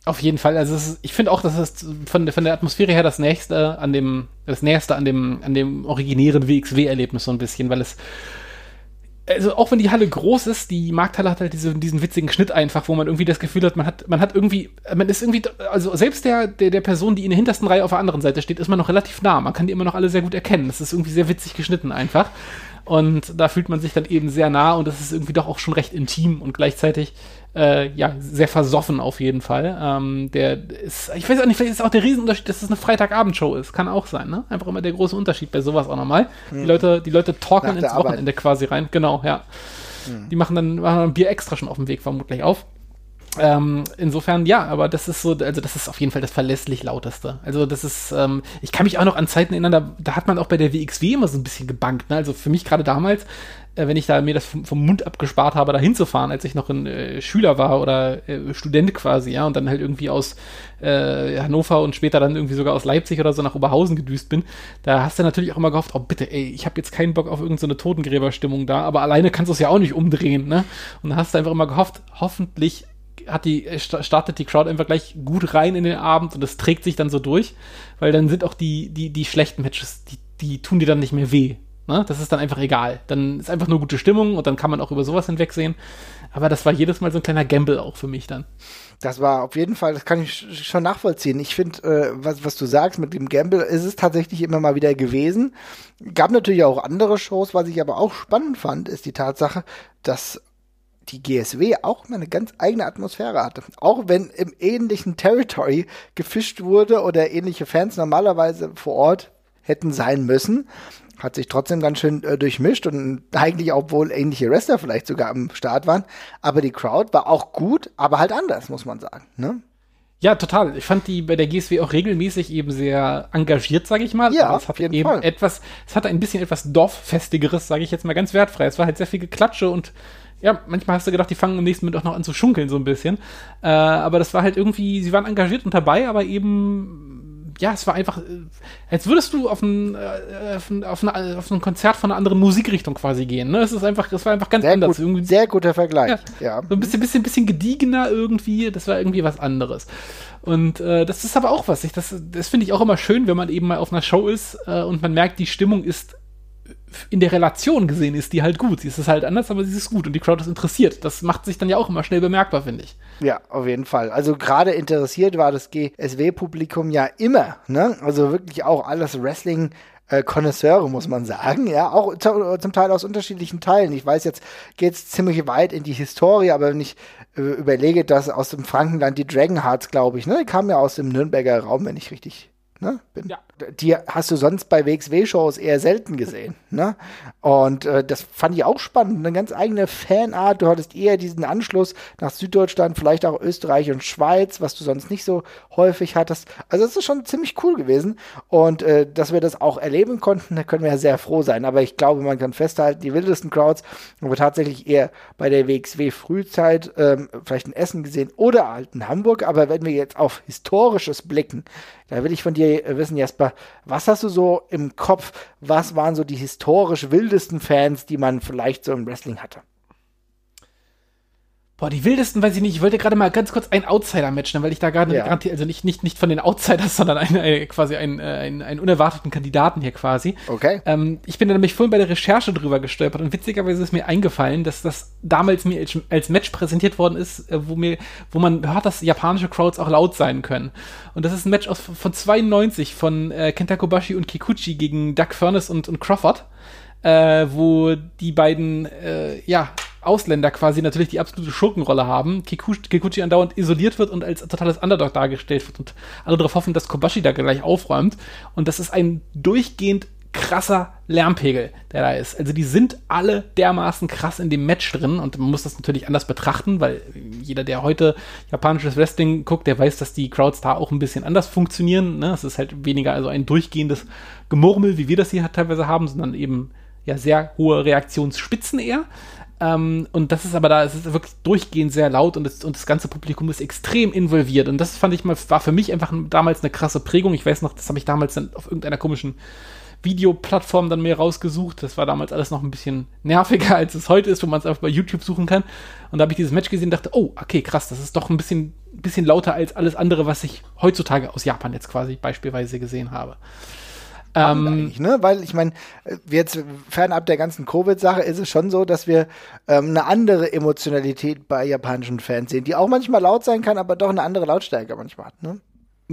Auf jeden Fall. Also ist, ich finde auch, dass es von, der- von der Atmosphäre her das nächste an dem, das nächste an dem, an dem originären WXW-Erlebnis so ein bisschen, weil es also auch wenn die Halle groß ist, die Markthalle hat halt diese, diesen witzigen Schnitt einfach, wo man irgendwie das Gefühl hat, man hat, man hat irgendwie, man ist irgendwie, also selbst der, der, der Person, die in der hintersten Reihe auf der anderen Seite steht, ist man noch relativ nah. Man kann die immer noch alle sehr gut erkennen. Das ist irgendwie sehr witzig geschnitten einfach. Und da fühlt man sich dann eben sehr nah und das ist irgendwie doch auch schon recht intim und gleichzeitig äh, ja, sehr versoffen auf jeden Fall. Ähm, der ist, ich weiß auch nicht, vielleicht ist auch der Riesenunterschied, dass es das eine Freitagabendshow ist. Kann auch sein, ne? Einfach immer der große Unterschied bei sowas auch nochmal. Hm. Die Leute, die Leute talken ins Wochenende quasi rein. Genau, ja. Hm. Die machen dann, machen dann Bier extra schon auf dem Weg vermutlich auf. Ähm, insofern ja, aber das ist so, also das ist auf jeden Fall das verlässlich lauteste. Also das ist, ähm, ich kann mich auch noch an Zeiten erinnern, da, da hat man auch bei der WXW immer so ein bisschen gebankt. Ne? Also für mich gerade damals, äh, wenn ich da mir das vom, vom, Mund abgespart habe, da hinzufahren, als ich noch ein äh, Schüler war oder äh, Student quasi, ja, und dann halt irgendwie aus äh, Hannover und später dann irgendwie sogar aus Leipzig oder so nach Oberhausen gedüst bin, da hast du natürlich auch immer gehofft, oh bitte, ey, ich habe jetzt keinen Bock auf irgendeine so Totengräberstimmung da, aber alleine kannst du es ja auch nicht umdrehen, ne? Und da hast du einfach immer gehofft, hoffentlich hat die, äh, startet die Crowd einfach gleich gut rein in den Abend und es trägt sich dann so durch, weil dann sind auch die, die, die schlechten Matches, die, die tun dir dann nicht mehr weh. Ne? Das ist dann einfach egal. Dann ist einfach nur gute Stimmung und dann kann man auch über sowas hinwegsehen. Aber das war jedes Mal so ein kleiner Gamble auch für mich dann. Das war auf jeden Fall, das kann ich schon nachvollziehen. Ich finde, äh, was, was du sagst mit dem Gamble, ist es tatsächlich immer mal wieder gewesen. Gab natürlich auch andere Shows, was ich aber auch spannend fand, ist die Tatsache, dass die GSW auch mal eine ganz eigene Atmosphäre hatte. Auch wenn im ähnlichen Territory gefischt wurde oder ähnliche Fans normalerweise vor Ort hätten sein müssen, hat sich trotzdem ganz schön äh, durchmischt und eigentlich, obwohl ähnliche Wrestler vielleicht sogar am Start waren. Aber die Crowd war auch gut, aber halt anders, muss man sagen. Ne? Ja, total. Ich fand die bei der GSW auch regelmäßig eben sehr engagiert, sage ich mal. Ja, aber es hat eben Fall. etwas, es hatte ein bisschen etwas Dorffestigeres, sage ich jetzt mal ganz wertfrei. Es war halt sehr viel Geklatsche und ja, manchmal hast du gedacht, die fangen im nächsten Moment auch noch an zu schunkeln, so ein bisschen. Äh, aber das war halt irgendwie, sie waren engagiert und dabei, aber eben, ja, es war einfach, äh, als würdest du auf ein, äh, auf ein, auf ein, auf ein Konzert von einer anderen Musikrichtung quasi gehen. Ne? Es ist einfach, es war einfach ganz sehr anders. Gut, irgendwie, sehr guter Vergleich, ja. ja. So ein bisschen, bisschen, bisschen gediegener irgendwie, das war irgendwie was anderes. Und äh, das ist aber auch was. Ich, das das finde ich auch immer schön, wenn man eben mal auf einer Show ist äh, und man merkt, die Stimmung ist in der Relation gesehen ist die halt gut. Sie ist halt anders, aber sie ist gut und die Crowd ist interessiert. Das macht sich dann ja auch immer schnell bemerkbar, finde ich. Ja, auf jeden Fall. Also gerade interessiert war das GSW-Publikum ja immer. Ne? Also wirklich auch alles Wrestling. Connoisseure, muss man sagen, ja, auch zum Teil aus unterschiedlichen Teilen. Ich weiß, jetzt geht es ziemlich weit in die Historie, aber wenn ich äh, überlege, dass aus dem Frankenland die Dragonhearts, glaube ich, ne, die kamen ja aus dem Nürnberger Raum, wenn ich richtig Ne? Bin, ja. Die hast du sonst bei WXW-Shows eher selten gesehen. Ne? Und äh, das fand ich auch spannend. Eine ganz eigene Fanart. Du hattest eher diesen Anschluss nach Süddeutschland, vielleicht auch Österreich und Schweiz, was du sonst nicht so häufig hattest. Also es ist schon ziemlich cool gewesen. Und äh, dass wir das auch erleben konnten, da können wir ja sehr froh sein. Aber ich glaube, man kann festhalten, die wildesten Crowds haben wir tatsächlich eher bei der WXW-Frühzeit, ähm, vielleicht in Essen gesehen oder halt in Hamburg. Aber wenn wir jetzt auf Historisches blicken, da will ich von dir wissen, Jasper, was hast du so im Kopf? Was waren so die historisch wildesten Fans, die man vielleicht so im Wrestling hatte? Boah, die wildesten weiß ich nicht. Ich wollte gerade mal ganz kurz ein Outsider-Match, weil ich da gerade ja. also nicht, nicht, nicht von den Outsiders, sondern ein, ein, quasi einen, äh, ein, einen unerwarteten Kandidaten hier quasi. Okay. Ähm, ich bin da nämlich vorhin bei der Recherche drüber gestolpert und witzigerweise ist mir eingefallen, dass das damals mir als, als Match präsentiert worden ist, äh, wo mir, wo man hört, dass japanische Crowds auch laut sein können. Und das ist ein Match aus, von 92 von äh, Kenta Kobashi und Kikuchi gegen Doug Furnace und, und Crawford, äh, wo die beiden, äh, ja, Ausländer quasi natürlich die absolute Schurkenrolle haben, Kikuchi, Kikuchi andauernd isoliert wird und als totales Underdog dargestellt wird und alle darauf hoffen, dass Kobashi da gleich aufräumt. Und das ist ein durchgehend krasser Lärmpegel, der da ist. Also die sind alle dermaßen krass in dem Match drin und man muss das natürlich anders betrachten, weil jeder, der heute japanisches Wrestling guckt, der weiß, dass die Crowds da auch ein bisschen anders funktionieren. Ne? Es ist halt weniger also ein durchgehendes Gemurmel, wie wir das hier teilweise haben, sondern eben ja sehr hohe Reaktionsspitzen eher. Ähm, und das ist aber da, es ist wirklich durchgehend sehr laut und das, und das ganze Publikum ist extrem involviert. Und das fand ich mal, war für mich einfach damals eine krasse Prägung. Ich weiß noch, das habe ich damals dann auf irgendeiner komischen Videoplattform dann mir rausgesucht. Das war damals alles noch ein bisschen nerviger, als es heute ist, wo man es einfach bei YouTube suchen kann. Und da habe ich dieses Match gesehen und dachte, oh, okay, krass, das ist doch ein bisschen, bisschen lauter als alles andere, was ich heutzutage aus Japan jetzt quasi beispielsweise gesehen habe. Ähm, ne? Weil ich meine, jetzt fernab der ganzen Covid-Sache ist es schon so, dass wir ähm, eine andere Emotionalität bei japanischen Fans sehen, die auch manchmal laut sein kann, aber doch eine andere Lautstärke manchmal hat. Ne?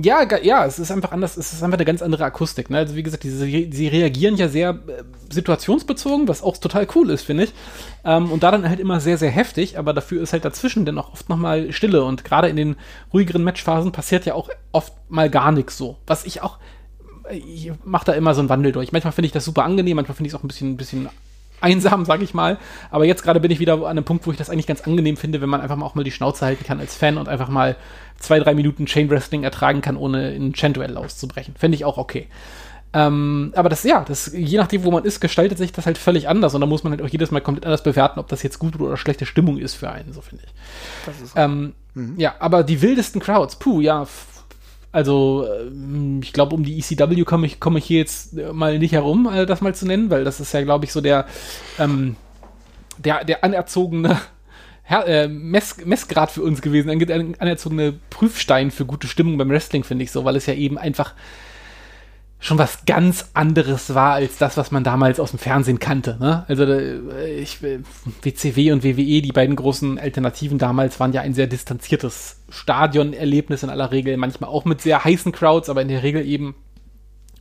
Ja, ja, es ist einfach anders, es ist einfach eine ganz andere Akustik. Ne? Also wie gesagt, diese, sie reagieren ja sehr äh, situationsbezogen, was auch total cool ist, finde ich. Ähm, und da dann halt immer sehr, sehr heftig, aber dafür ist halt dazwischen dann auch oft nochmal Stille. Und gerade in den ruhigeren Matchphasen passiert ja auch oft mal gar nichts so. Was ich auch, ich mache da immer so einen Wandel durch. Manchmal finde ich das super angenehm, manchmal finde ich es auch ein bisschen, ein bisschen einsam, sage ich mal. Aber jetzt gerade bin ich wieder an einem Punkt, wo ich das eigentlich ganz angenehm finde, wenn man einfach mal auch mal die Schnauze halten kann als Fan und einfach mal zwei, drei Minuten Chain Wrestling ertragen kann, ohne in ein Chain-Duell auszubrechen. Fände ich auch okay. Ähm, aber das, ja, das, je nachdem, wo man ist, gestaltet sich das halt völlig anders und da muss man halt auch jedes Mal komplett anders bewerten, ob das jetzt gute oder schlechte Stimmung ist für einen, so finde ich. Das ist ähm, mhm. Ja, aber die wildesten Crowds, puh, ja, also, ähm, ich glaube, um die ECW komme ich, komm ich hier jetzt mal nicht herum, äh, das mal zu nennen, weil das ist ja, glaube ich, so der, ähm, der, der anerzogene Her äh, Mess Messgrad für uns gewesen, ein anerzogene Prüfstein für gute Stimmung beim Wrestling, finde ich so, weil es ja eben einfach schon was ganz anderes war als das, was man damals aus dem Fernsehen kannte. Ne? Also äh, ich, WCW und WWE, die beiden großen Alternativen damals, waren ja ein sehr distanziertes Stadionerlebnis in aller Regel, manchmal auch mit sehr heißen Crowds, aber in der Regel eben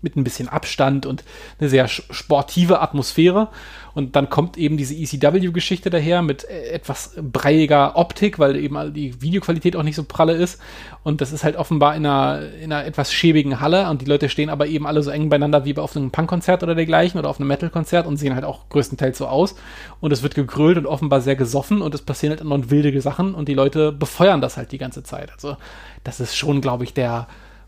mit ein bisschen Abstand und eine sehr sportive Atmosphäre. Und dann kommt eben diese ECW-Geschichte daher mit äh, etwas breiiger Optik, weil eben die Videoqualität auch nicht so pralle ist. Und das ist halt offenbar in einer, in einer etwas schäbigen Halle und die Leute stehen aber eben alle so eng beieinander wie auf einem Punkkonzert oder dergleichen oder auf einem Metal-Konzert und sehen halt auch größtenteils so aus. Und es wird gegrölt und offenbar sehr gesoffen und es passieren halt noch wilde Sachen und die Leute befeuern das halt die ganze Zeit. Also das ist schon, glaube ich, der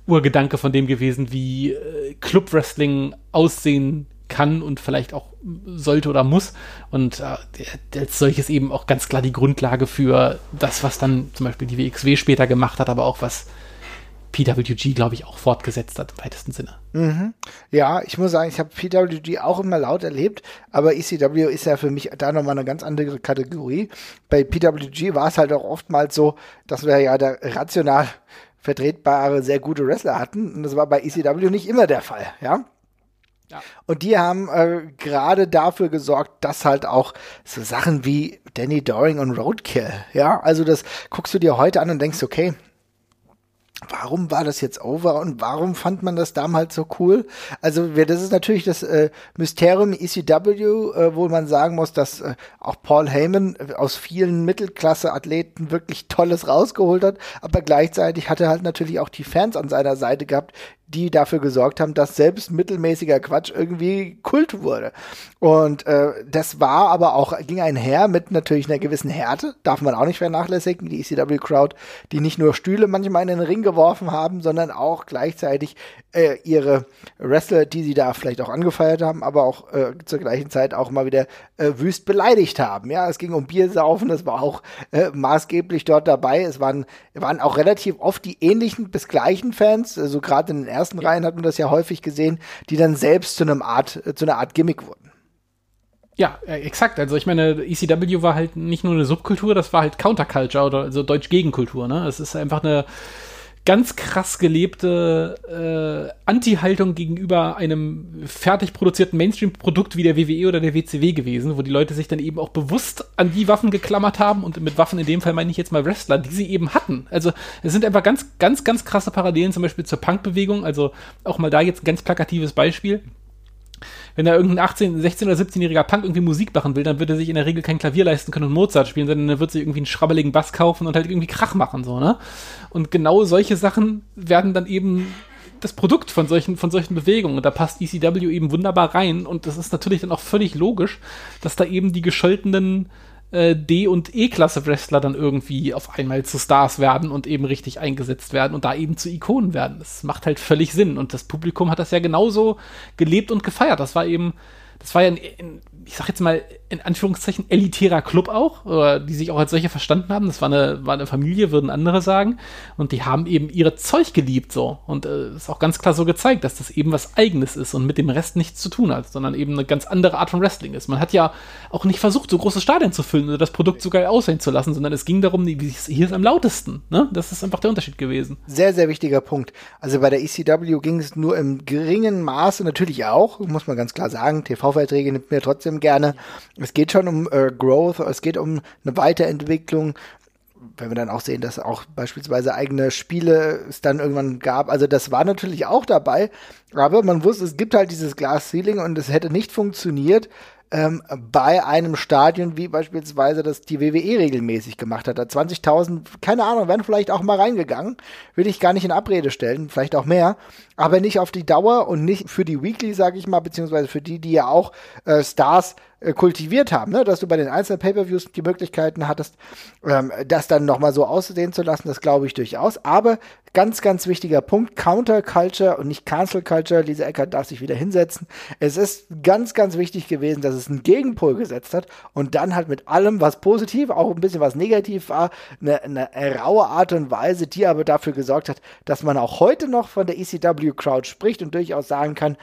Urgedanke von dem gewesen, wie äh, Club Wrestling aussehen kann und vielleicht auch sollte oder muss. Und äh, als solches eben auch ganz klar die Grundlage für das, was dann zum Beispiel die WXW später gemacht hat, aber auch was PWG, glaube ich, auch fortgesetzt hat im weitesten Sinne. Mhm. Ja, ich muss sagen, ich habe PWG auch immer laut erlebt, aber ECW ist ja für mich da nochmal eine ganz andere Kategorie. Bei PWG war es halt auch oftmals so, dass wir ja da rational vertretbare, sehr gute Wrestler hatten. Und das war bei ECW nicht immer der Fall, ja. Ja. Und die haben äh, gerade dafür gesorgt, dass halt auch so Sachen wie Danny Doring und Roadkill, ja, also das guckst du dir heute an und denkst, okay, warum war das jetzt over und warum fand man das damals so cool? Also das ist natürlich das äh, Mysterium ECW, äh, wo man sagen muss, dass äh, auch Paul Heyman äh, aus vielen Mittelklasse-Athleten wirklich Tolles rausgeholt hat, aber gleichzeitig hat er halt natürlich auch die Fans an seiner Seite gehabt, die dafür gesorgt haben, dass selbst mittelmäßiger Quatsch irgendwie Kult wurde. Und äh, das war aber auch, ging einher mit natürlich einer gewissen Härte, darf man auch nicht vernachlässigen, die ECW-Crowd, die nicht nur Stühle manchmal in den Ring geworfen haben, sondern auch gleichzeitig äh, ihre Wrestler, die sie da vielleicht auch angefeiert haben, aber auch äh, zur gleichen Zeit auch mal wieder äh, wüst beleidigt haben. Ja, es ging um Biersaufen, das war auch äh, maßgeblich dort dabei. Es waren, waren auch relativ oft die ähnlichen bis gleichen Fans, also äh, gerade in den ersten Reihen hat man das ja häufig gesehen, die dann selbst zu einem Art, zu einer Art Gimmick wurden. Ja, äh, exakt. Also ich meine, ECW war halt nicht nur eine Subkultur, das war halt Counterculture oder also Deutsch Gegenkultur. Ne? Es ist einfach eine ganz krass gelebte äh, Anti-Haltung gegenüber einem fertig produzierten Mainstream-Produkt wie der WWE oder der WCW gewesen, wo die Leute sich dann eben auch bewusst an die Waffen geklammert haben und mit Waffen in dem Fall meine ich jetzt mal Wrestler, die sie eben hatten. Also es sind einfach ganz, ganz, ganz krasse Parallelen zum Beispiel zur Punk-Bewegung. Also auch mal da jetzt ein ganz plakatives Beispiel wenn da irgendein 18, 16 oder 17-jähriger Punk irgendwie Musik machen will, dann wird er sich in der Regel kein Klavier leisten können und Mozart spielen, sondern er wird sich irgendwie einen schrabbeligen Bass kaufen und halt irgendwie Krach machen, so, ne? Und genau solche Sachen werden dann eben das Produkt von solchen, von solchen Bewegungen. Und da passt ECW eben wunderbar rein. Und das ist natürlich dann auch völlig logisch, dass da eben die gescholtenen äh, D- und E-Klasse-Wrestler dann irgendwie auf einmal zu Stars werden und eben richtig eingesetzt werden und da eben zu Ikonen werden. Das macht halt völlig Sinn. Und das Publikum hat das ja genauso gelebt und gefeiert. Das war eben, das war ja ein, ein ich sag jetzt mal, in Anführungszeichen elitärer Club auch, oder die sich auch als solche verstanden haben. Das war eine, war eine Familie, würden andere sagen. Und die haben eben ihre Zeug geliebt so. Und äh, ist auch ganz klar so gezeigt, dass das eben was Eigenes ist und mit dem Rest nichts zu tun hat, sondern eben eine ganz andere Art von Wrestling ist. Man hat ja auch nicht versucht, so große Stadien zu füllen oder das Produkt so geil aussehen zu lassen, sondern es ging darum, wie hier ist am lautesten. Ne? Das ist einfach der Unterschied gewesen. Sehr, sehr wichtiger Punkt. Also bei der ECW ging es nur im geringen Maße natürlich auch, muss man ganz klar sagen. TV-Verträge nimmt mir trotzdem gerne. Es geht schon um äh, Growth, es geht um eine Weiterentwicklung. wenn wir dann auch sehen, dass auch beispielsweise eigene Spiele es dann irgendwann gab. Also das war natürlich auch dabei, aber man wusste, es gibt halt dieses Glass Ceiling und es hätte nicht funktioniert, ähm, bei einem Stadion, wie beispielsweise das die WWE regelmäßig gemacht hat. Da 20.000, keine Ahnung, wären vielleicht auch mal reingegangen. Will ich gar nicht in Abrede stellen, vielleicht auch mehr, aber nicht auf die Dauer und nicht für die Weekly, sage ich mal, beziehungsweise für die, die ja auch äh, Stars äh, kultiviert haben, ne? dass du bei den einzelnen Pay-per-Views die Möglichkeiten hattest, ähm, das dann nochmal so aussehen zu lassen, das glaube ich durchaus. Aber ganz, ganz wichtiger Punkt, Counter-Culture und nicht Cancel-Culture. Lisa Eckert darf sich wieder hinsetzen. Es ist ganz, ganz wichtig gewesen, dass es einen Gegenpol gesetzt hat und dann halt mit allem, was positiv, auch ein bisschen was negativ war, eine, eine raue Art und Weise, die aber dafür gesorgt hat, dass man auch heute noch von der ECW-Crowd spricht und durchaus sagen kann,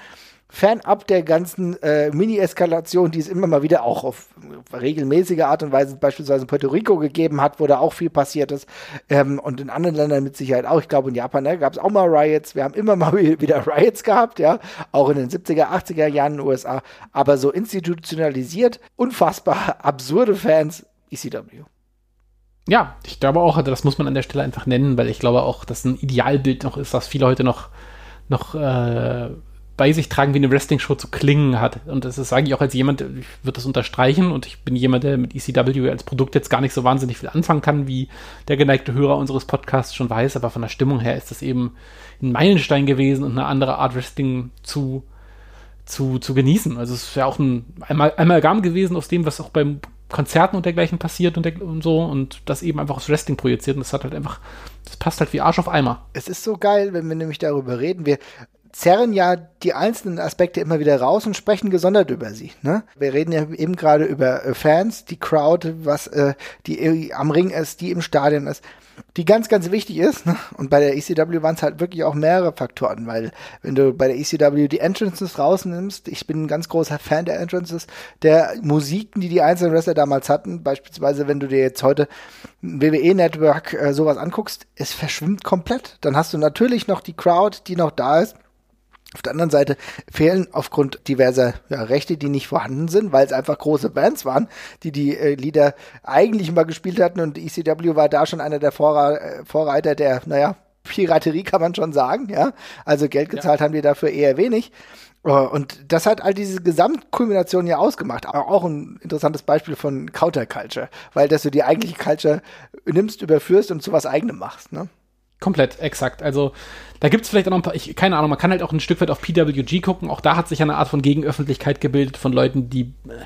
fernab der ganzen äh, Mini-Eskalation, die es immer mal wieder auch auf regelmäßige Art und Weise beispielsweise in Puerto Rico gegeben hat, wo da auch viel passiert ist ähm, und in anderen Ländern mit Sicherheit auch. Ich glaube, in Japan ne, gab es auch mal Riots. Wir haben immer mal wieder Riots gehabt, ja, auch in den 70er, 80er Jahren in den USA, aber so institutionalisiert, unfassbar absurde Fans, ECW. Ja, ich glaube auch, also das muss man an der Stelle einfach nennen, weil ich glaube auch, dass ein Idealbild noch ist, was viele heute noch noch äh, bei sich tragen, wie eine Wrestling-Show zu klingen hat. Und das sage ich auch als jemand, ich würde das unterstreichen und ich bin jemand, der mit ECW als Produkt jetzt gar nicht so wahnsinnig viel anfangen kann, wie der geneigte Hörer unseres Podcasts schon weiß, aber von der Stimmung her ist das eben ein Meilenstein gewesen und eine andere Art Wrestling zu, zu, zu genießen. Also es ist ja auch ein Amalgam gewesen aus dem, was auch beim Konzerten und dergleichen passiert und, der, und, so und das eben einfach aufs Wrestling projiziert und das hat halt einfach, das passt halt wie Arsch auf Eimer. Es ist so geil, wenn wir nämlich darüber reden. Wir zerren ja die einzelnen Aspekte immer wieder raus und sprechen gesondert über sie. Ne? Wir reden ja eben gerade über äh, Fans, die Crowd, was äh, die am Ring ist, die im Stadion ist, die ganz, ganz wichtig ist. Ne? Und bei der ECW waren es halt wirklich auch mehrere Faktoren, weil wenn du bei der ECW die Entrances rausnimmst, ich bin ein ganz großer Fan der Entrances, der Musiken, die die einzelnen Wrestler damals hatten, beispielsweise wenn du dir jetzt heute WWE Network äh, sowas anguckst, es verschwimmt komplett. Dann hast du natürlich noch die Crowd, die noch da ist auf der anderen Seite fehlen aufgrund diverser ja, Rechte, die nicht vorhanden sind, weil es einfach große Bands waren, die die äh, Lieder eigentlich mal gespielt hatten und ECW war da schon einer der Vorra äh, Vorreiter der, naja, Piraterie kann man schon sagen, ja. Also Geld gezahlt ja. haben die dafür eher wenig. Äh, und das hat all diese Gesamtkulmination ja ausgemacht. Aber auch ein interessantes Beispiel von Counterculture, weil dass du die eigentliche Culture nimmst, überführst und zu was eigenem machst, ne? Komplett, exakt. Also da gibt es vielleicht auch noch ein paar, ich, keine Ahnung, man kann halt auch ein Stück weit auf PWG gucken. Auch da hat sich eine Art von Gegenöffentlichkeit gebildet von Leuten, die. Äh,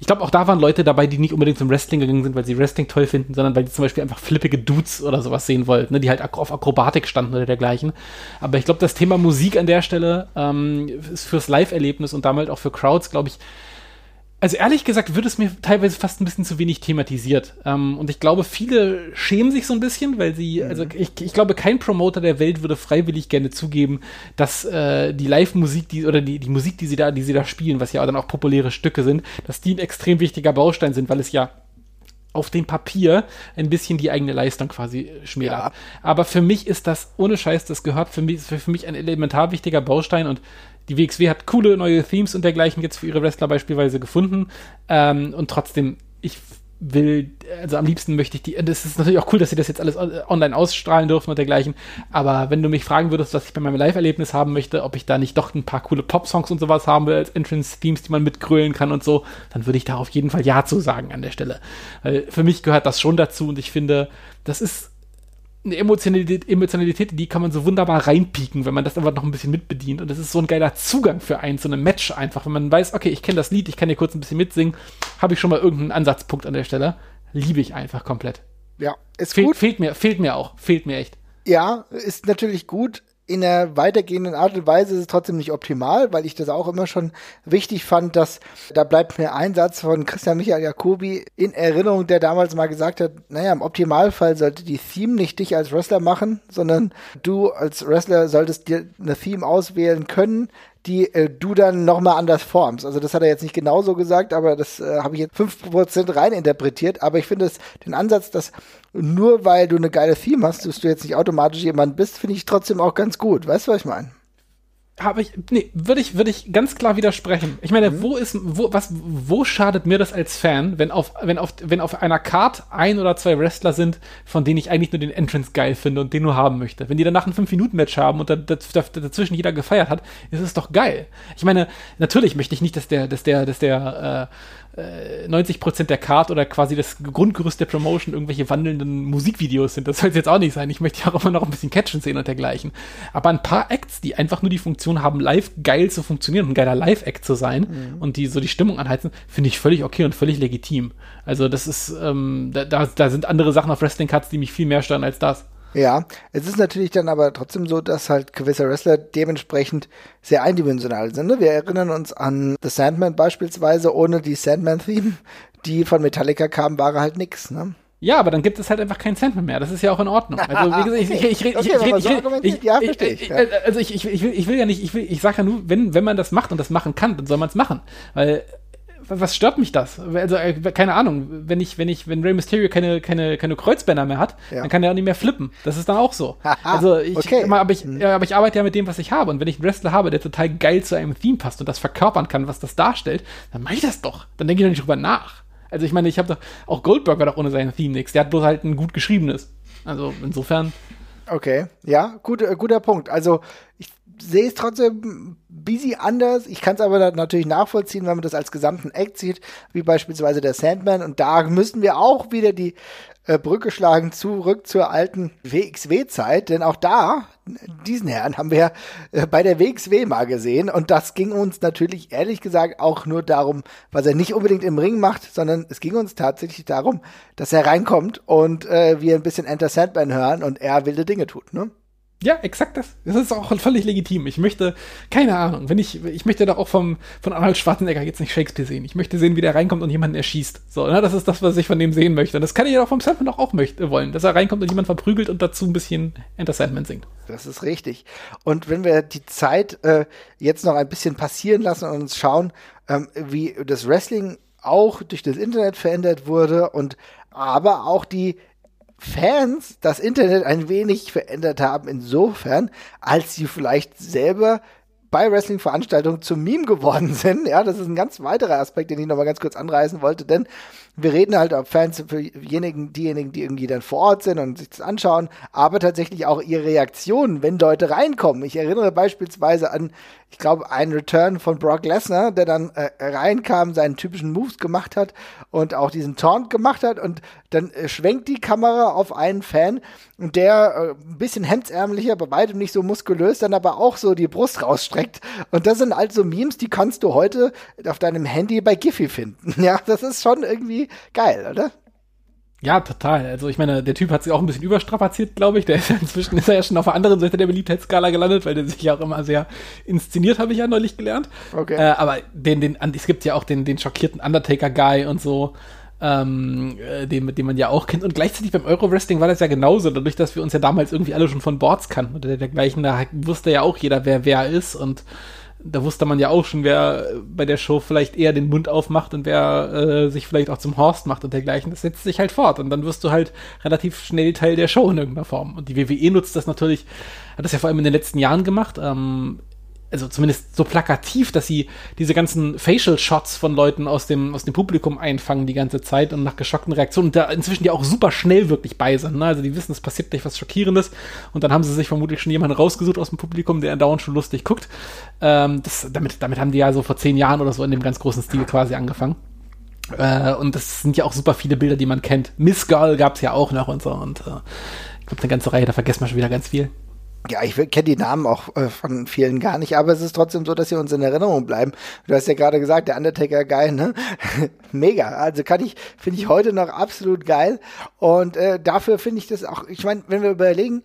ich glaube, auch da waren Leute dabei, die nicht unbedingt zum Wrestling gegangen sind, weil sie Wrestling toll finden, sondern weil die zum Beispiel einfach flippige Dudes oder sowas sehen wollten, ne, die halt auf Akrobatik standen oder dergleichen. Aber ich glaube, das Thema Musik an der Stelle ähm, ist fürs Live-Erlebnis und damit auch für Crowds, glaube ich, also ehrlich gesagt wird es mir teilweise fast ein bisschen zu wenig thematisiert. Ähm, und ich glaube, viele schämen sich so ein bisschen, weil sie, mhm. also ich, ich glaube, kein Promoter der Welt würde freiwillig gerne zugeben, dass äh, die Live-Musik, die oder die, die Musik, die sie da, die sie da spielen, was ja dann auch populäre Stücke sind, dass die ein extrem wichtiger Baustein sind, weil es ja auf dem Papier ein bisschen die eigene Leistung quasi schmälert. Ja. Aber für mich ist das ohne Scheiß, das gehört für mich, für, für mich ein elementar wichtiger Baustein und die WXW hat coole neue Themes und dergleichen jetzt für ihre Wrestler beispielsweise gefunden. Ähm, und trotzdem, ich will, also am liebsten möchte ich die, das ist natürlich auch cool, dass sie das jetzt alles online ausstrahlen dürfen und dergleichen, aber wenn du mich fragen würdest, was ich bei meinem Live-Erlebnis haben möchte, ob ich da nicht doch ein paar coole Pop-Songs und sowas haben will als Entrance-Themes, die man mitgrölen kann und so, dann würde ich da auf jeden Fall Ja zu sagen an der Stelle. Weil für mich gehört das schon dazu und ich finde, das ist eine Emotionalität, Emotionalität, die kann man so wunderbar reinpieken, wenn man das einfach noch ein bisschen mitbedient. Und das ist so ein geiler Zugang für einen, so eine Match einfach. Wenn man weiß, okay, ich kenne das Lied, ich kann hier kurz ein bisschen mitsingen, habe ich schon mal irgendeinen Ansatzpunkt an der Stelle. Liebe ich einfach komplett. Ja, ist Fehl, gut. Fehlt mir, fehlt mir auch, fehlt mir echt. Ja, ist natürlich gut in der weitergehenden Art und Weise ist es trotzdem nicht optimal, weil ich das auch immer schon wichtig fand, dass da bleibt mir ein Satz von Christian Michael Jacobi in Erinnerung, der damals mal gesagt hat, naja, im Optimalfall sollte die Theme nicht dich als Wrestler machen, sondern du als Wrestler solltest dir eine Theme auswählen können, die äh, du dann nochmal anders formst. Also das hat er jetzt nicht genauso gesagt, aber das äh, habe ich jetzt 5% rein interpretiert. Aber ich finde es den Ansatz, dass nur weil du eine geile Theme hast, dass du jetzt nicht automatisch jemand bist, finde ich trotzdem auch ganz gut. Weißt du, was ich meine? Habe ich, nee, würde ich, würde ich ganz klar widersprechen. Ich meine, mhm. wo ist, wo, was, wo schadet mir das als Fan, wenn auf, wenn auf, wenn auf einer Card ein oder zwei Wrestler sind, von denen ich eigentlich nur den Entrance geil finde und den nur haben möchte? Wenn die danach ein 5-Minuten-Match haben und da, da, da, dazwischen jeder gefeiert hat, ist es doch geil. Ich meine, natürlich möchte ich nicht, dass der, dass der, dass der, äh, 90% äh, der Card oder quasi das Grundgerüst der Promotion irgendwelche wandelnden Musikvideos sind. Das soll es jetzt auch nicht sein. Ich möchte ja auch immer noch ein bisschen Catchen sehen und dergleichen. Aber ein paar Acts, die einfach nur die Funktion haben, live geil zu funktionieren und ein geiler Live-Act zu sein mhm. und die so die Stimmung anheizen, finde ich völlig okay und völlig legitim. Also das ist, ähm, da, da sind andere Sachen auf Wrestling-Cards, die mich viel mehr stören als das. Ja, es ist natürlich dann aber trotzdem so, dass halt gewisse Wrestler dementsprechend sehr eindimensional sind. Ne? Wir erinnern uns an The Sandman beispielsweise, ohne die Sandman-Theme, die von Metallica kam, war halt nix. Ne? Ja, aber dann gibt es halt einfach keinen Sandman mehr. Das ist ja auch in Ordnung. Also wie gesagt, ich, ich, ich, ich, ich, ja, verstehe ich. Also ich, ich, ich, will, ich will ja nicht, ich will, ich sage ja nur, wenn, wenn man das macht und das machen kann, dann soll man es machen. Weil was stört mich das? Also, äh, keine Ahnung, wenn ich, wenn ich, wenn Rey Mysterio keine, keine, keine Kreuzbänder mehr hat, ja. dann kann er auch nicht mehr flippen. Das ist dann auch so. also ich, okay. immer, aber ich, mhm. ja, aber ich arbeite ja mit dem, was ich habe. Und wenn ich einen Wrestler habe, der total geil zu einem Theme passt und das verkörpern kann, was das darstellt, dann mache ich das doch. Dann denke ich doch nicht drüber nach. Also ich meine, ich habe doch, auch Goldberg war doch ohne sein Theme nichts. Der hat bloß halt ein gut geschriebenes. Also insofern. Okay, ja, gut, äh, guter Punkt. Also ich sehe es trotzdem busy anders. Ich kann es aber natürlich nachvollziehen, wenn man das als gesamten Act sieht, wie beispielsweise der Sandman. Und da müssen wir auch wieder die äh, Brücke schlagen zurück zur alten WXW-Zeit, denn auch da, diesen Herrn haben wir äh, bei der WXW mal gesehen und das ging uns natürlich ehrlich gesagt auch nur darum, was er nicht unbedingt im Ring macht, sondern es ging uns tatsächlich darum, dass er reinkommt und äh, wir ein bisschen Enter Sandman hören und er wilde Dinge tut, ne? Ja, exakt das. Das ist auch völlig legitim. Ich möchte, keine Ahnung, wenn ich, ich möchte doch auch vom, von Arnold Schwarzenegger jetzt nicht Shakespeare sehen. Ich möchte sehen, wie der reinkommt und jemanden erschießt. So, ne, das ist das, was ich von dem sehen möchte. Und das kann ich ja auch vom Sandman auch möchte, wollen, dass er reinkommt und jemand verprügelt und dazu ein bisschen Enter Sandman singt. Das ist richtig. Und wenn wir die Zeit äh, jetzt noch ein bisschen passieren lassen und uns schauen, ähm, wie das Wrestling auch durch das Internet verändert wurde und aber auch die Fans das Internet ein wenig verändert haben, insofern, als sie vielleicht selber bei Wrestling-Veranstaltungen zum Meme geworden sind. Ja, das ist ein ganz weiterer Aspekt, den ich nochmal ganz kurz anreißen wollte, denn wir reden halt auf Fans für diejenigen, diejenigen, die irgendwie dann vor Ort sind und sich das anschauen, aber tatsächlich auch ihre Reaktionen, wenn Leute reinkommen. Ich erinnere beispielsweise an, ich glaube, einen Return von Brock Lesnar, der dann äh, reinkam, seinen typischen Moves gemacht hat und auch diesen Taunt gemacht hat und dann äh, schwenkt die Kamera auf einen Fan der äh, ein bisschen hemdsärmlicher, bei weitem nicht so muskulös, dann aber auch so die Brust rausstreckt. Und das sind also Memes, die kannst du heute auf deinem Handy bei Giphy finden. Ja, das ist schon irgendwie geil, oder? Ja, total. Also ich meine, der Typ hat sich auch ein bisschen überstrapaziert, glaube ich. Der ist ja inzwischen ist er ja schon auf der anderen Seite der Beliebtheitsskala gelandet, weil der sich ja auch immer sehr inszeniert, habe ich ja neulich gelernt. Okay. Äh, aber den, den, es gibt ja auch den, den schockierten Undertaker-Guy und so, ähm, äh, den, den man ja auch kennt. Und gleichzeitig beim Euro-Wrestling war das ja genauso, dadurch, dass wir uns ja damals irgendwie alle schon von Boards kannten oder dergleichen, da wusste ja auch jeder, wer wer ist und da wusste man ja auch schon, wer bei der Show vielleicht eher den Mund aufmacht und wer äh, sich vielleicht auch zum Horst macht und dergleichen. Das setzt sich halt fort und dann wirst du halt relativ schnell Teil der Show in irgendeiner Form. Und die WWE nutzt das natürlich, hat das ja vor allem in den letzten Jahren gemacht. Ähm, also zumindest so plakativ, dass sie diese ganzen Facial Shots von Leuten aus dem, aus dem Publikum einfangen die ganze Zeit und nach geschockten Reaktionen da inzwischen die auch super schnell wirklich bei sind. Ne? Also die wissen, es passiert nicht was Schockierendes und dann haben sie sich vermutlich schon jemanden rausgesucht aus dem Publikum, der dauernd schon lustig guckt. Ähm, das, damit, damit haben die ja so vor zehn Jahren oder so in dem ganz großen Stil quasi angefangen. Äh, und das sind ja auch super viele Bilder, die man kennt. Miss Girl gab's ja auch noch und so und äh, ich glaube eine ganze Reihe, da vergessen wir schon wieder ganz viel. Ja, ich kenne die Namen auch äh, von vielen gar nicht, aber es ist trotzdem so, dass sie uns in Erinnerung bleiben. Du hast ja gerade gesagt, der Undertaker geil, ne? Mega. Also kann ich, finde ich heute noch absolut geil. Und äh, dafür finde ich das auch, ich meine, wenn wir überlegen,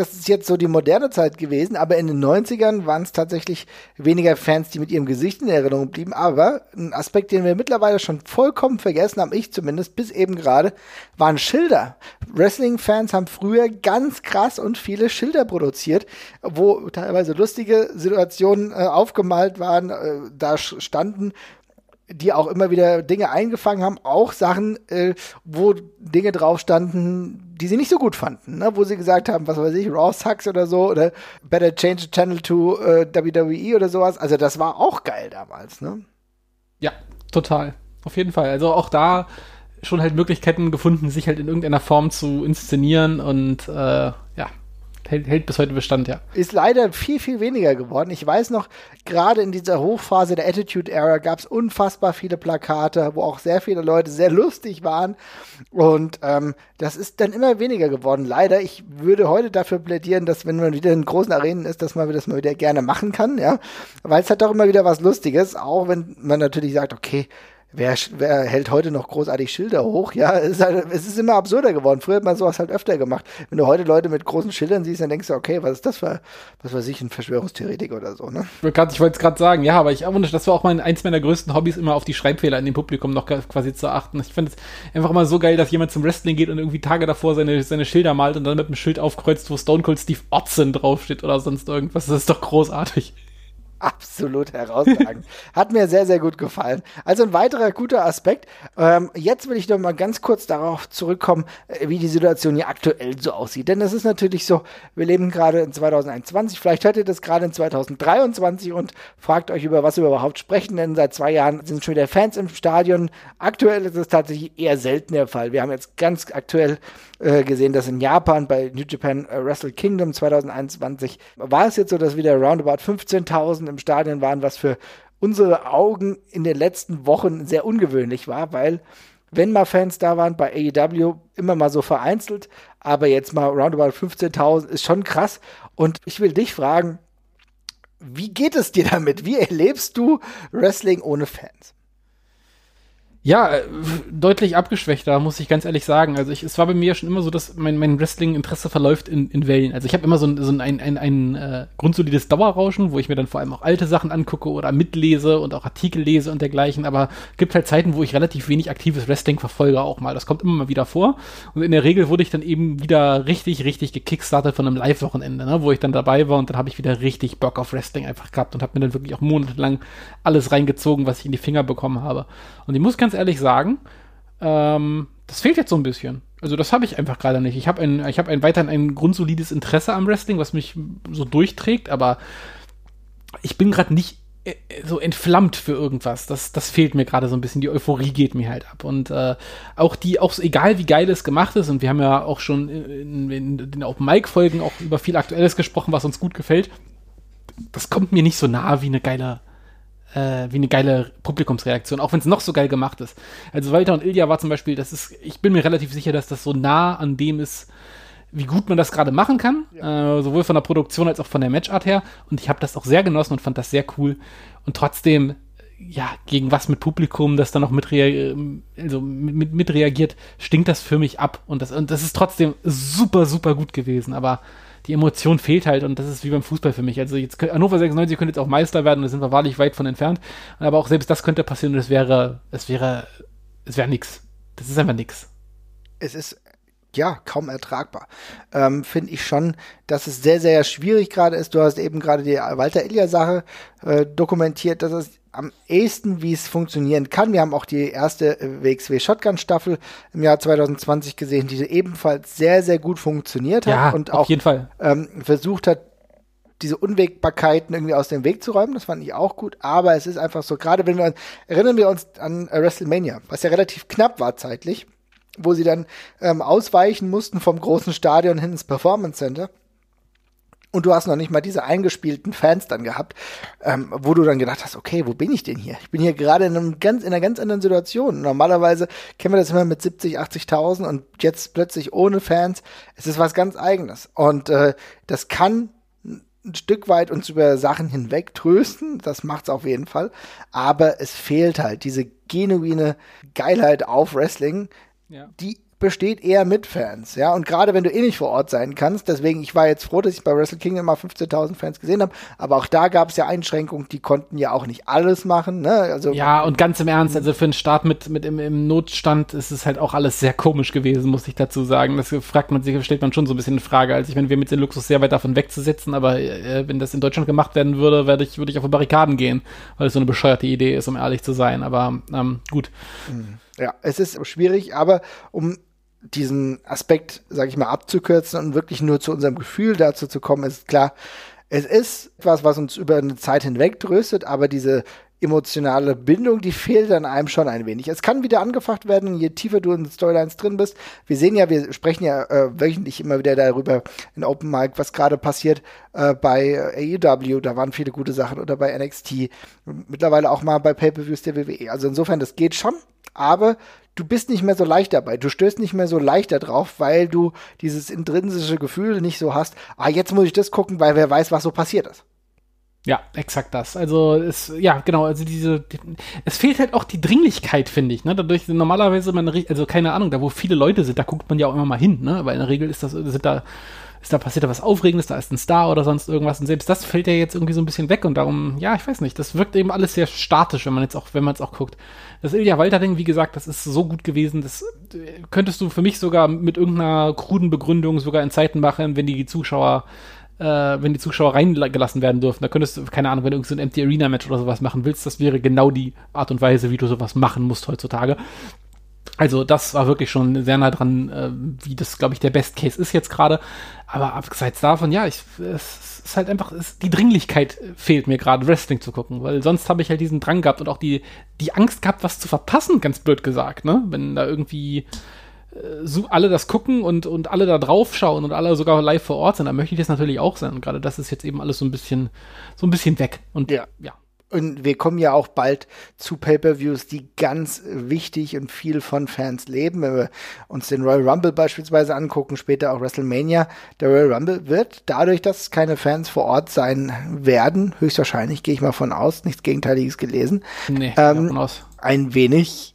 das ist jetzt so die moderne Zeit gewesen, aber in den 90ern waren es tatsächlich weniger Fans, die mit ihrem Gesicht in Erinnerung blieben. Aber ein Aspekt, den wir mittlerweile schon vollkommen vergessen haben, ich zumindest bis eben gerade, waren Schilder. Wrestling-Fans haben früher ganz krass und viele Schilder produziert, wo teilweise lustige Situationen äh, aufgemalt waren. Äh, da standen die auch immer wieder Dinge eingefangen haben, auch Sachen, äh, wo Dinge drauf standen, die sie nicht so gut fanden, ne? wo sie gesagt haben, was weiß ich, Raw Sucks oder so oder Better Change the Channel to äh, WWE oder sowas. Also das war auch geil damals, ne? Ja, total. Auf jeden Fall. Also auch da schon halt Möglichkeiten gefunden, sich halt in irgendeiner Form zu inszenieren und äh, ja, hält, hält bis heute Bestand, ja. Ist leider viel, viel weniger geworden. Ich weiß noch, gerade in dieser Hochphase der Attitude Era gab es unfassbar viele Plakate, wo auch sehr viele Leute sehr lustig waren. Und ähm, das ist dann immer weniger geworden. Leider, ich würde heute dafür plädieren, dass wenn man wieder in großen Arenen ist, dass man das mal wieder gerne machen kann, ja. Weil es hat doch immer wieder was Lustiges, auch wenn man natürlich sagt, okay, Wer, wer hält heute noch großartig Schilder hoch? Ja, es ist, halt, es ist immer absurder geworden. Früher hat man sowas halt öfter gemacht. Wenn du heute Leute mit großen Schildern siehst, dann denkst du, okay, was ist das für, was weiß ich, ein Verschwörungstheoretik oder so, ne? Ich wollte es gerade sagen, ja, aber ich das war auch mein, eins meiner größten Hobbys, immer auf die Schreibfehler in dem Publikum noch quasi zu achten. Ich finde es einfach immer so geil, dass jemand zum Wrestling geht und irgendwie Tage davor seine, seine Schilder malt und dann mit einem Schild aufkreuzt, wo Stone Cold Steve Otzen draufsteht oder sonst irgendwas. Das ist doch großartig absolut herausragend. Hat mir sehr, sehr gut gefallen. Also ein weiterer guter Aspekt. Ähm, jetzt will ich noch mal ganz kurz darauf zurückkommen, äh, wie die Situation hier aktuell so aussieht. Denn es ist natürlich so, wir leben gerade in 2021, vielleicht hört ihr das gerade in 2023 und fragt euch über was wir überhaupt sprechen, denn seit zwei Jahren sind schon wieder Fans im Stadion. Aktuell ist es tatsächlich eher selten der Fall. Wir haben jetzt ganz aktuell äh, gesehen, dass in Japan bei New Japan äh, Wrestle Kingdom 2021 war es jetzt so, dass wieder roundabout 15.000 im Stadion waren, was für unsere Augen in den letzten Wochen sehr ungewöhnlich war, weil wenn mal Fans da waren bei AEW, immer mal so vereinzelt, aber jetzt mal roundabout 15.000 ist schon krass. Und ich will dich fragen, wie geht es dir damit? Wie erlebst du Wrestling ohne Fans? Ja, äh, deutlich abgeschwächter, muss ich ganz ehrlich sagen. Also ich, es war bei mir schon immer so, dass mein, mein Wrestling-Interesse verläuft in, in Wellen. Also ich habe immer so ein, so ein, ein, ein, ein äh, grundsolides Dauerrauschen, wo ich mir dann vor allem auch alte Sachen angucke oder mitlese und auch Artikel lese und dergleichen. Aber gibt halt Zeiten, wo ich relativ wenig aktives Wrestling verfolge auch mal. Das kommt immer mal wieder vor. Und in der Regel wurde ich dann eben wieder richtig, richtig gekickstartet von einem Live-Wochenende, ne, wo ich dann dabei war und dann habe ich wieder richtig Bock auf Wrestling einfach gehabt und habe mir dann wirklich auch monatelang alles reingezogen, was ich in die Finger bekommen habe. Und ich muss ganz ehrlich sagen, ähm, das fehlt jetzt so ein bisschen. Also das habe ich einfach gerade nicht. Ich habe ein, ich habe ein weiterhin ein grundsolides Interesse am Wrestling, was mich so durchträgt, aber ich bin gerade nicht äh, so entflammt für irgendwas. Das, das fehlt mir gerade so ein bisschen. Die Euphorie geht mir halt ab. Und äh, auch die, auch egal wie geil es gemacht ist, und wir haben ja auch schon in, in, in den Open Mic Folgen auch über viel Aktuelles gesprochen, was uns gut gefällt. Das kommt mir nicht so nah wie eine geile äh, wie eine geile Publikumsreaktion, auch wenn es noch so geil gemacht ist. Also Walter und Ilja war zum Beispiel, das ist, ich bin mir relativ sicher, dass das so nah an dem ist, wie gut man das gerade machen kann, ja. äh, sowohl von der Produktion als auch von der Matchart her. Und ich habe das auch sehr genossen und fand das sehr cool. Und trotzdem, ja, gegen was mit Publikum, das dann noch mit, also mit, mit, mit reagiert, stinkt das für mich ab. Und das, und das ist trotzdem super, super gut gewesen. Aber die Emotion fehlt halt und das ist wie beim Fußball für mich. Also jetzt Hannover 96 könnte jetzt auch Meister werden und da sind wir wahrlich weit von entfernt. Aber auch selbst das könnte passieren und es wäre, es wäre, es wäre nix. Das ist einfach nix. Es ist ja, kaum ertragbar. Ähm, Finde ich schon, dass es sehr, sehr schwierig gerade ist. Du hast eben gerade die Walter Ilja-Sache äh, dokumentiert, dass es am ehesten, wie es funktionieren kann. Wir haben auch die erste WXW Shotgun Staffel im Jahr 2020 gesehen, die ebenfalls sehr, sehr gut funktioniert hat ja, und auch. Ähm, versucht hat, diese Unwägbarkeiten irgendwie aus dem Weg zu räumen. Das fand ich auch gut. Aber es ist einfach so, gerade wenn wir erinnern wir uns an WrestleMania, was ja relativ knapp war zeitlich, wo sie dann ähm, ausweichen mussten vom großen Stadion hin ins Performance Center und du hast noch nicht mal diese eingespielten Fans dann gehabt, ähm, wo du dann gedacht hast, okay, wo bin ich denn hier? Ich bin hier gerade in, einem ganz, in einer ganz anderen Situation. Normalerweise kennen wir das immer mit 70, 80.000 und jetzt plötzlich ohne Fans. Es ist was ganz Eigenes. Und äh, das kann ein Stück weit uns über Sachen hinweg trösten, das macht's auf jeden Fall. Aber es fehlt halt diese genuine Geilheit auf Wrestling, ja. die besteht eher mit Fans, ja. Und gerade wenn du eh nicht vor Ort sein kannst, deswegen, ich war jetzt froh, dass ich bei Wrestle Kingdom mal 15.000 Fans gesehen habe, aber auch da gab es ja Einschränkungen, die konnten ja auch nicht alles machen, ne? Also ja, und ganz im Ernst, also für einen Start mit, mit im, im Notstand ist es halt auch alles sehr komisch gewesen, muss ich dazu sagen. Das fragt man sich, stellt man schon so ein bisschen in Frage. Also ich meine, wir mit dem Luxus sehr weit davon wegzusetzen, aber äh, wenn das in Deutschland gemacht werden würde, werde ich, würde ich auf die Barrikaden gehen, weil es so eine bescheuerte Idee ist, um ehrlich zu sein. Aber ähm, gut. Ja, es ist schwierig, aber um diesen Aspekt, sage ich mal, abzukürzen und wirklich nur zu unserem Gefühl dazu zu kommen, ist klar, es ist etwas, was uns über eine Zeit hinweg tröstet, aber diese emotionale Bindung, die fehlt dann einem schon ein wenig. Es kann wieder angefacht werden, je tiefer du in Storylines drin bist. Wir sehen ja, wir sprechen ja äh, wöchentlich immer wieder darüber in Open Mic, was gerade passiert äh, bei AEW. Da waren viele gute Sachen oder bei NXT. Mittlerweile auch mal bei Pay-Per-Views der WWE. Also insofern, das geht schon, aber du bist nicht mehr so leicht dabei. Du stößt nicht mehr so leicht da drauf, weil du dieses intrinsische Gefühl nicht so hast, ah, jetzt muss ich das gucken, weil wer weiß, was so passiert ist. Ja, exakt das. Also es, ja, genau, also diese, die, es fehlt halt auch die Dringlichkeit, finde ich, ne? Dadurch normalerweise man, also keine Ahnung, da wo viele Leute sind, da guckt man ja auch immer mal hin, ne? Weil in der Regel ist das, sind da, ist da passiert da was Aufregendes, da ist ein Star oder sonst irgendwas und selbst das fällt ja jetzt irgendwie so ein bisschen weg und darum, ja, ich weiß nicht, das wirkt eben alles sehr statisch, wenn man jetzt auch, wenn man es auch guckt. Das Ilja Walter-Ding, wie gesagt, das ist so gut gewesen, das äh, könntest du für mich sogar mit irgendeiner kruden Begründung sogar in Zeiten machen, wenn die Zuschauer äh, wenn die Zuschauer reingelassen werden dürfen. Da könntest du, keine Ahnung, wenn du irgendein so Empty Arena Match oder sowas machen willst, das wäre genau die Art und Weise, wie du sowas machen musst heutzutage. Also das war wirklich schon sehr nah dran, äh, wie das, glaube ich, der Best Case ist jetzt gerade. Aber abseits davon, ja, ich, es ist halt einfach, es, die Dringlichkeit fehlt mir gerade, Wrestling zu gucken, weil sonst habe ich halt diesen Drang gehabt und auch die, die Angst gehabt, was zu verpassen, ganz blöd gesagt, ne? Wenn da irgendwie so alle das gucken und, und alle da drauf schauen und alle sogar live vor Ort sind, dann möchte ich das natürlich auch sein. Und gerade das ist jetzt eben alles so ein bisschen, so ein bisschen weg. Und ja. ja. Und wir kommen ja auch bald zu Pay-per-Views, die ganz wichtig und viel von Fans leben. Wenn wir uns den Royal Rumble beispielsweise angucken, später auch WrestleMania. Der Royal Rumble wird dadurch, dass keine Fans vor Ort sein werden, höchstwahrscheinlich gehe ich mal von aus, nichts Gegenteiliges gelesen, nee, ähm, ein wenig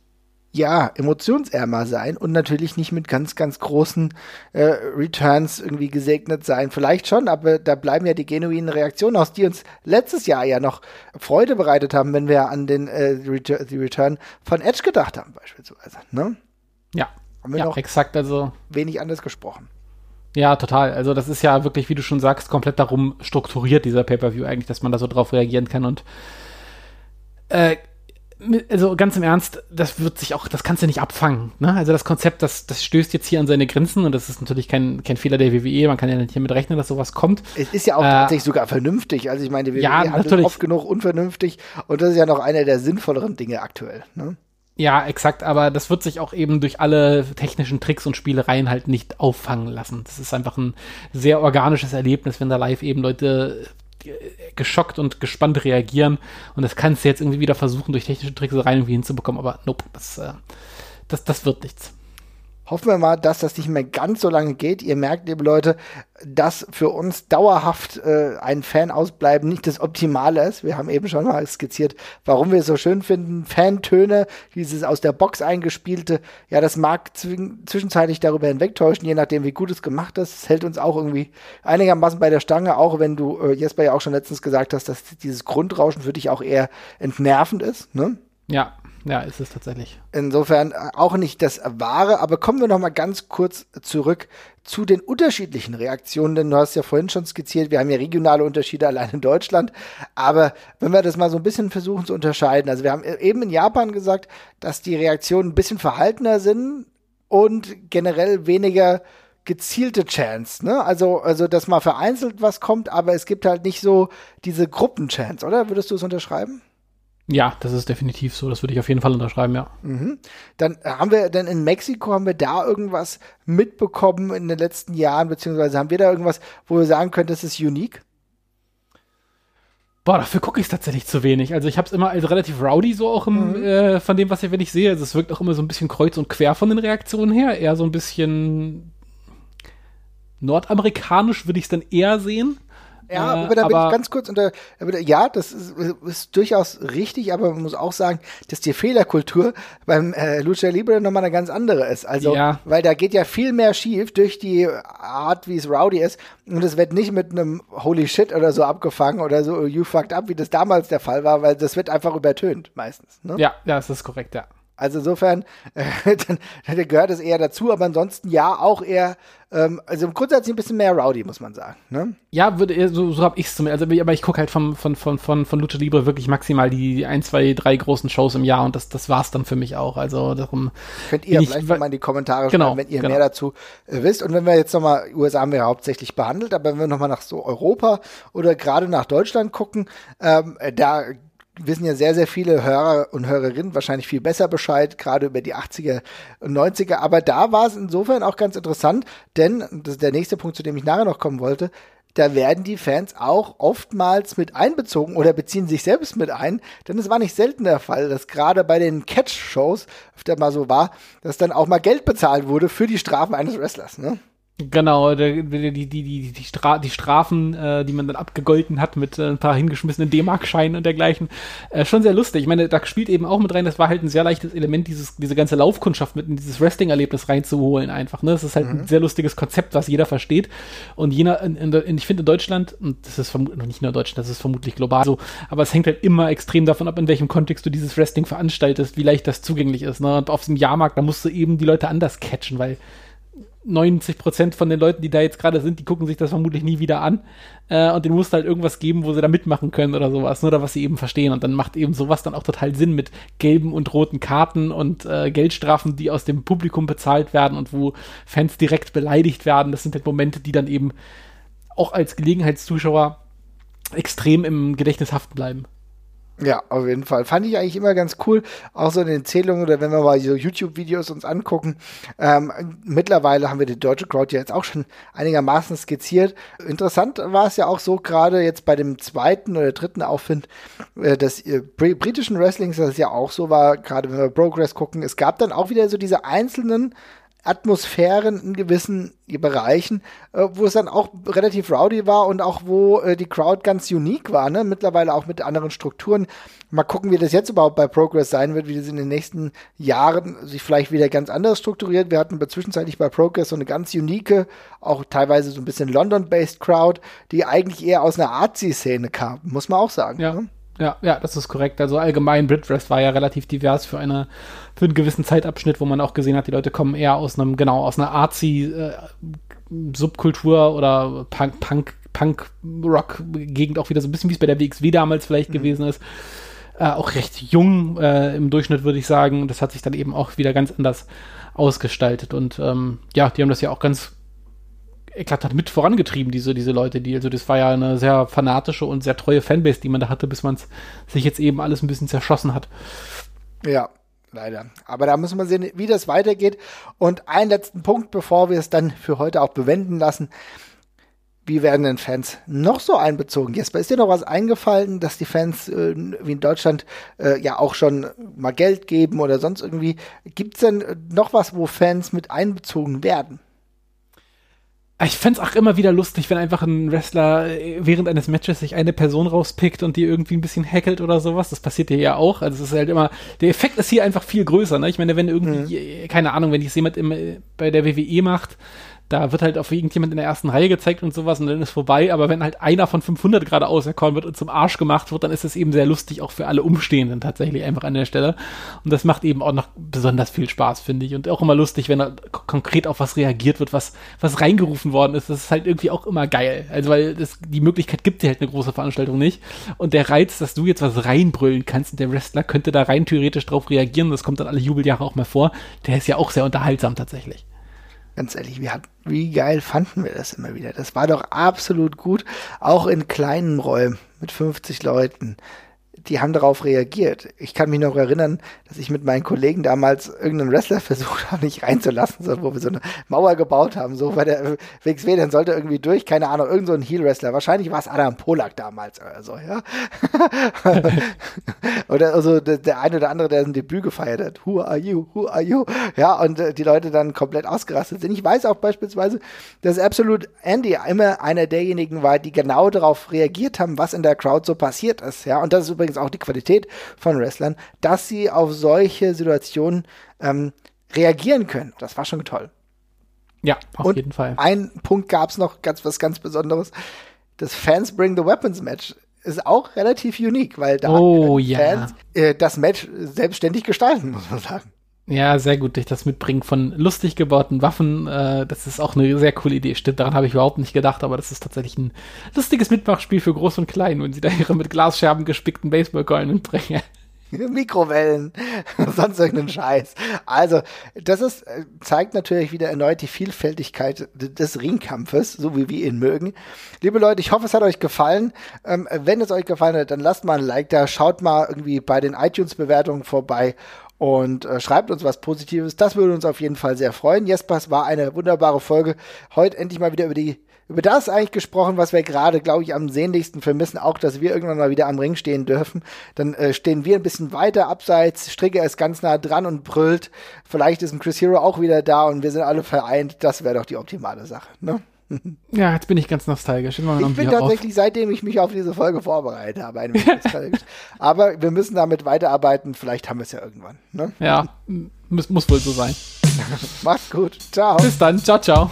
ja, emotionsärmer sein und natürlich nicht mit ganz, ganz großen äh, Returns irgendwie gesegnet sein. Vielleicht schon, aber da bleiben ja die genuinen Reaktionen aus, die uns letztes Jahr ja noch Freude bereitet haben, wenn wir an den äh, die Return von Edge gedacht haben, beispielsweise. Ne? Ja, haben wir ja, noch exakt, also wenig anders gesprochen. Ja, total. Also das ist ja wirklich, wie du schon sagst, komplett darum strukturiert, dieser Pay-Per-View eigentlich, dass man da so drauf reagieren kann und äh, also ganz im Ernst, das wird sich auch, das kannst du nicht abfangen. Ne? Also das Konzept, das, das stößt jetzt hier an seine Grenzen und das ist natürlich kein, kein Fehler der WWE. Man kann ja nicht hiermit rechnen, dass sowas kommt. Es ist ja auch äh, tatsächlich sogar vernünftig. Also ich meine, die WWE ja, handelt natürlich. oft genug unvernünftig und das ist ja noch einer der sinnvolleren Dinge aktuell. Ne? Ja, exakt, aber das wird sich auch eben durch alle technischen Tricks und Spielereien halt nicht auffangen lassen. Das ist einfach ein sehr organisches Erlebnis, wenn da live eben Leute geschockt und gespannt reagieren. Und das kannst du jetzt irgendwie wieder versuchen, durch technische Tricks rein irgendwie hinzubekommen. Aber nope, das, äh, das, das wird nichts. Hoffen wir mal, dass das nicht mehr ganz so lange geht. Ihr merkt, liebe Leute, dass für uns dauerhaft äh, ein Fan ausbleiben nicht das Optimale ist. Wir haben eben schon mal skizziert, warum wir es so schön finden. Fantöne, dieses aus der Box eingespielte, ja, das mag zwischenzeitlich darüber hinwegtäuschen, je nachdem, wie gut es gemacht ist. Es hält uns auch irgendwie einigermaßen bei der Stange, auch wenn du äh, Jesper ja auch schon letztens gesagt hast, dass dieses Grundrauschen für dich auch eher entnervend ist. Ne? Ja, ja, ist es tatsächlich. Insofern äh, auch nicht das Wahre, aber kommen wir noch mal ganz kurz zurück zu den unterschiedlichen Reaktionen, denn du hast ja vorhin schon skizziert, wir haben ja regionale Unterschiede allein in Deutschland, aber wenn wir das mal so ein bisschen versuchen zu unterscheiden, also wir haben eben in Japan gesagt, dass die Reaktionen ein bisschen verhaltener sind und generell weniger gezielte Chance, ne? Also, also, dass mal vereinzelt was kommt, aber es gibt halt nicht so diese Gruppenchance, oder? Würdest du es unterschreiben? Ja, das ist definitiv so. Das würde ich auf jeden Fall unterschreiben, ja. Mhm. Dann haben wir, denn in Mexiko haben wir da irgendwas mitbekommen in den letzten Jahren, beziehungsweise haben wir da irgendwas, wo wir sagen können, das ist unique? Boah, dafür gucke ich es tatsächlich zu wenig. Also ich habe es immer als relativ rowdy so auch im, mhm. äh, von dem, was ich, wenn ich sehe. Also es wirkt auch immer so ein bisschen kreuz und quer von den Reaktionen her. Eher so ein bisschen nordamerikanisch würde ich es dann eher sehen. Ja, aber da bin aber- ich ganz kurz unter, ja, das ist, ist durchaus richtig, aber man muss auch sagen, dass die Fehlerkultur beim äh, Lucha Libre nochmal eine ganz andere ist. Also, Ja. weil da geht ja viel mehr schief durch die Art, wie es rowdy ist. Und es wird nicht mit einem Holy Shit oder so abgefangen oder so You fucked up, wie das damals der Fall war, weil das wird einfach übertönt meistens. Ne? Ja, ja, das ist korrekt, ja. Also insofern, äh, dann, dann gehört es eher dazu, aber ansonsten ja auch eher, ähm, also grundsätzlich ein bisschen mehr rowdy, muss man sagen. Ne? Ja, würde so, so habe ich es zumindest. Also, aber ich gucke halt vom, von, von, von, von Lucha Libre wirklich maximal die ein, zwei, drei großen Shows im Jahr und das, das war's dann für mich auch. Also darum. Könnt ihr ich- vielleicht weil- mal in die Kommentare Genau, schreiben, wenn ihr genau. mehr dazu äh, wisst. Und wenn wir jetzt nochmal, USA haben wir ja hauptsächlich behandelt, aber wenn wir nochmal nach so Europa oder gerade nach Deutschland gucken, ähm, äh, da wissen ja sehr, sehr viele Hörer und Hörerinnen wahrscheinlich viel besser Bescheid, gerade über die 80er und 90er. Aber da war es insofern auch ganz interessant, denn, das ist der nächste Punkt, zu dem ich nachher noch kommen wollte, da werden die Fans auch oftmals mit einbezogen oder beziehen sich selbst mit ein, denn es war nicht selten der Fall, dass gerade bei den Catch-Shows öfter mal so war, dass dann auch mal Geld bezahlt wurde für die Strafen eines Wrestlers. Ne? Genau, die, die, die, die, Stra die Strafen, äh, die man dann abgegolten hat mit äh, ein paar hingeschmissenen D-Mark-Scheinen und dergleichen. Äh, schon sehr lustig. Ich meine, da spielt eben auch mit rein, das war halt ein sehr leichtes Element, dieses, diese ganze Laufkundschaft mit in dieses Wrestling-Erlebnis reinzuholen einfach. Ne? Das ist halt ein sehr lustiges Konzept, was jeder versteht. Und jener, in, in, in, ich finde in Deutschland, und das ist vermutlich nicht nur Deutschland, das ist vermutlich global so, aber es hängt halt immer extrem davon ab, in welchem Kontext du dieses Wrestling veranstaltest, wie leicht das zugänglich ist. Ne? Und auf dem Jahrmarkt, da musst du eben die Leute anders catchen, weil 90 Prozent von den Leuten, die da jetzt gerade sind, die gucken sich das vermutlich nie wieder an. Äh, und denen musst du halt irgendwas geben, wo sie da mitmachen können oder sowas, ne, oder was sie eben verstehen. Und dann macht eben sowas dann auch total Sinn mit gelben und roten Karten und äh, Geldstrafen, die aus dem Publikum bezahlt werden und wo Fans direkt beleidigt werden. Das sind halt Momente, die dann eben auch als Gelegenheitszuschauer extrem im Gedächtnis haften bleiben. Ja, auf jeden Fall. Fand ich eigentlich immer ganz cool. Auch so in den Erzählungen oder wenn wir mal so YouTube-Videos uns angucken. Ähm, mittlerweile haben wir die deutsche Crowd ja jetzt auch schon einigermaßen skizziert. Interessant war es ja auch so, gerade jetzt bei dem zweiten oder dritten Aufwind äh, des äh, br britischen Wrestlings, dass es ja auch so war, gerade wenn wir Progress gucken. Es gab dann auch wieder so diese einzelnen Atmosphären in gewissen Bereichen, äh, wo es dann auch relativ rowdy war und auch wo äh, die Crowd ganz unique war, ne? Mittlerweile auch mit anderen Strukturen. Mal gucken, wie das jetzt überhaupt bei Progress sein wird, wie das in den nächsten Jahren sich vielleicht wieder ganz anders strukturiert. Wir hatten zwischenzeitlich bei Progress so eine ganz unique, auch teilweise so ein bisschen London-based Crowd, die eigentlich eher aus einer Artsy-Szene kam, muss man auch sagen. Ja. Ne? Ja, ja, das ist korrekt. Also allgemein, Britwrest war ja relativ divers für eine, für einen gewissen Zeitabschnitt, wo man auch gesehen hat, die Leute kommen eher aus einem, genau, aus einer artsy äh, Subkultur oder Punk, Punk, Punk, Rock Gegend auch wieder so ein bisschen wie es bei der WXW damals vielleicht gewesen ist. Äh, auch recht jung äh, im Durchschnitt, würde ich sagen. Das hat sich dann eben auch wieder ganz anders ausgestaltet. Und ähm, ja, die haben das ja auch ganz eklatant mit vorangetrieben, diese, diese Leute, die, also das war ja eine sehr fanatische und sehr treue Fanbase, die man da hatte, bis man sich jetzt eben alles ein bisschen zerschossen hat. Ja, leider. Aber da müssen wir sehen, wie das weitergeht. Und einen letzten Punkt, bevor wir es dann für heute auch bewenden lassen. Wie werden denn Fans noch so einbezogen? Jesper, ist dir noch was eingefallen, dass die Fans äh, wie in Deutschland äh, ja auch schon mal Geld geben oder sonst irgendwie? Gibt es denn noch was, wo Fans mit einbezogen werden? Ich fände auch immer wieder lustig, wenn einfach ein Wrestler äh, während eines Matches sich eine Person rauspickt und die irgendwie ein bisschen hackelt oder sowas. Das passiert ja ja auch. Also es ist halt immer, der Effekt ist hier einfach viel größer. Ne? Ich meine, wenn irgendwie, äh, keine Ahnung, wenn es jemand im, äh, bei der WWE macht, da wird halt auf irgendjemand in der ersten Reihe gezeigt und sowas und dann ist vorbei. Aber wenn halt einer von 500 gerade auserkoren wird und zum Arsch gemacht wird, dann ist es eben sehr lustig, auch für alle Umstehenden tatsächlich einfach an der Stelle. Und das macht eben auch noch besonders viel Spaß, finde ich. Und auch immer lustig, wenn da konkret auf was reagiert wird, was, was reingerufen worden ist. Das ist halt irgendwie auch immer geil. Also, weil das, die Möglichkeit gibt dir halt eine große Veranstaltung nicht. Und der Reiz, dass du jetzt was reinbrüllen kannst und der Wrestler könnte da rein theoretisch drauf reagieren, das kommt dann alle Jubeljahre auch mal vor, der ist ja auch sehr unterhaltsam tatsächlich. Ganz ehrlich, wie, hat, wie geil fanden wir das immer wieder? Das war doch absolut gut, auch in kleinen Räumen mit 50 Leuten. Die haben darauf reagiert. Ich kann mich noch erinnern, dass ich mit meinen Kollegen damals irgendeinen Wrestler versucht habe, nicht reinzulassen, so, wo wir so eine Mauer gebaut haben, so, weil der WXW, dann sollte irgendwie durch, keine Ahnung, irgend so Heel-Wrestler. Wahrscheinlich war es Adam Polak damals oder so, ja. oder also der, der eine oder andere, der ein Debüt gefeiert hat. Who are you? Who are you? Ja, und äh, die Leute dann komplett ausgerastet sind. Ich weiß auch beispielsweise, dass Absolute Andy immer einer derjenigen war, die genau darauf reagiert haben, was in der Crowd so passiert ist, ja. Und das ist übrigens auch die Qualität von Wrestlern, dass sie auf solche Situationen ähm, reagieren können. Das war schon toll. Ja, auf Und jeden Fall. Ein Punkt gab es noch, ganz was ganz Besonderes. Das Fans Bring the Weapons Match ist auch relativ unique, weil da Oh, können ja. Fans äh, das Match selbstständig gestalten, muss man sagen. Ja, sehr gut durch das Mitbringen von lustig gebauten Waffen. Äh, das ist auch eine sehr coole Idee. Stimmt, daran habe ich überhaupt nicht gedacht, aber das ist tatsächlich ein lustiges Mitmachspiel für Groß und Klein, wenn sie da ihre mit Glasscherben gespickten Baseballkeulen mitbringen. Mikrowellen, sonst irgendeinen Scheiß. Also, das ist, äh, zeigt natürlich wieder erneut die Vielfältigkeit des Ringkampfes, so wie wir ihn mögen. Liebe Leute, ich hoffe, es hat euch gefallen. Ähm, wenn es euch gefallen hat, dann lasst mal ein Like da, schaut mal irgendwie bei den iTunes-Bewertungen vorbei und äh, schreibt uns was Positives. Das würde uns auf jeden Fall sehr freuen. Jespers war eine wunderbare Folge. Heute endlich mal wieder über die über das eigentlich gesprochen, was wir gerade, glaube ich, am sehnlichsten vermissen, auch, dass wir irgendwann mal wieder am Ring stehen dürfen. Dann äh, stehen wir ein bisschen weiter abseits, Strigger ist ganz nah dran und brüllt. Vielleicht ist ein Chris Hero auch wieder da und wir sind alle vereint. Das wäre doch die optimale Sache. Ne? Ja, jetzt bin ich ganz nostalgisch. Ich bin tatsächlich, seitdem ich mich auf diese Folge vorbereitet habe, ein wenig nostalgisch. Aber wir müssen damit weiterarbeiten. Vielleicht haben wir es ja irgendwann. Ne? Auf. Ja, muss, muss wohl so sein. Macht's gut. Ciao. Bis dann. Ciao, ciao.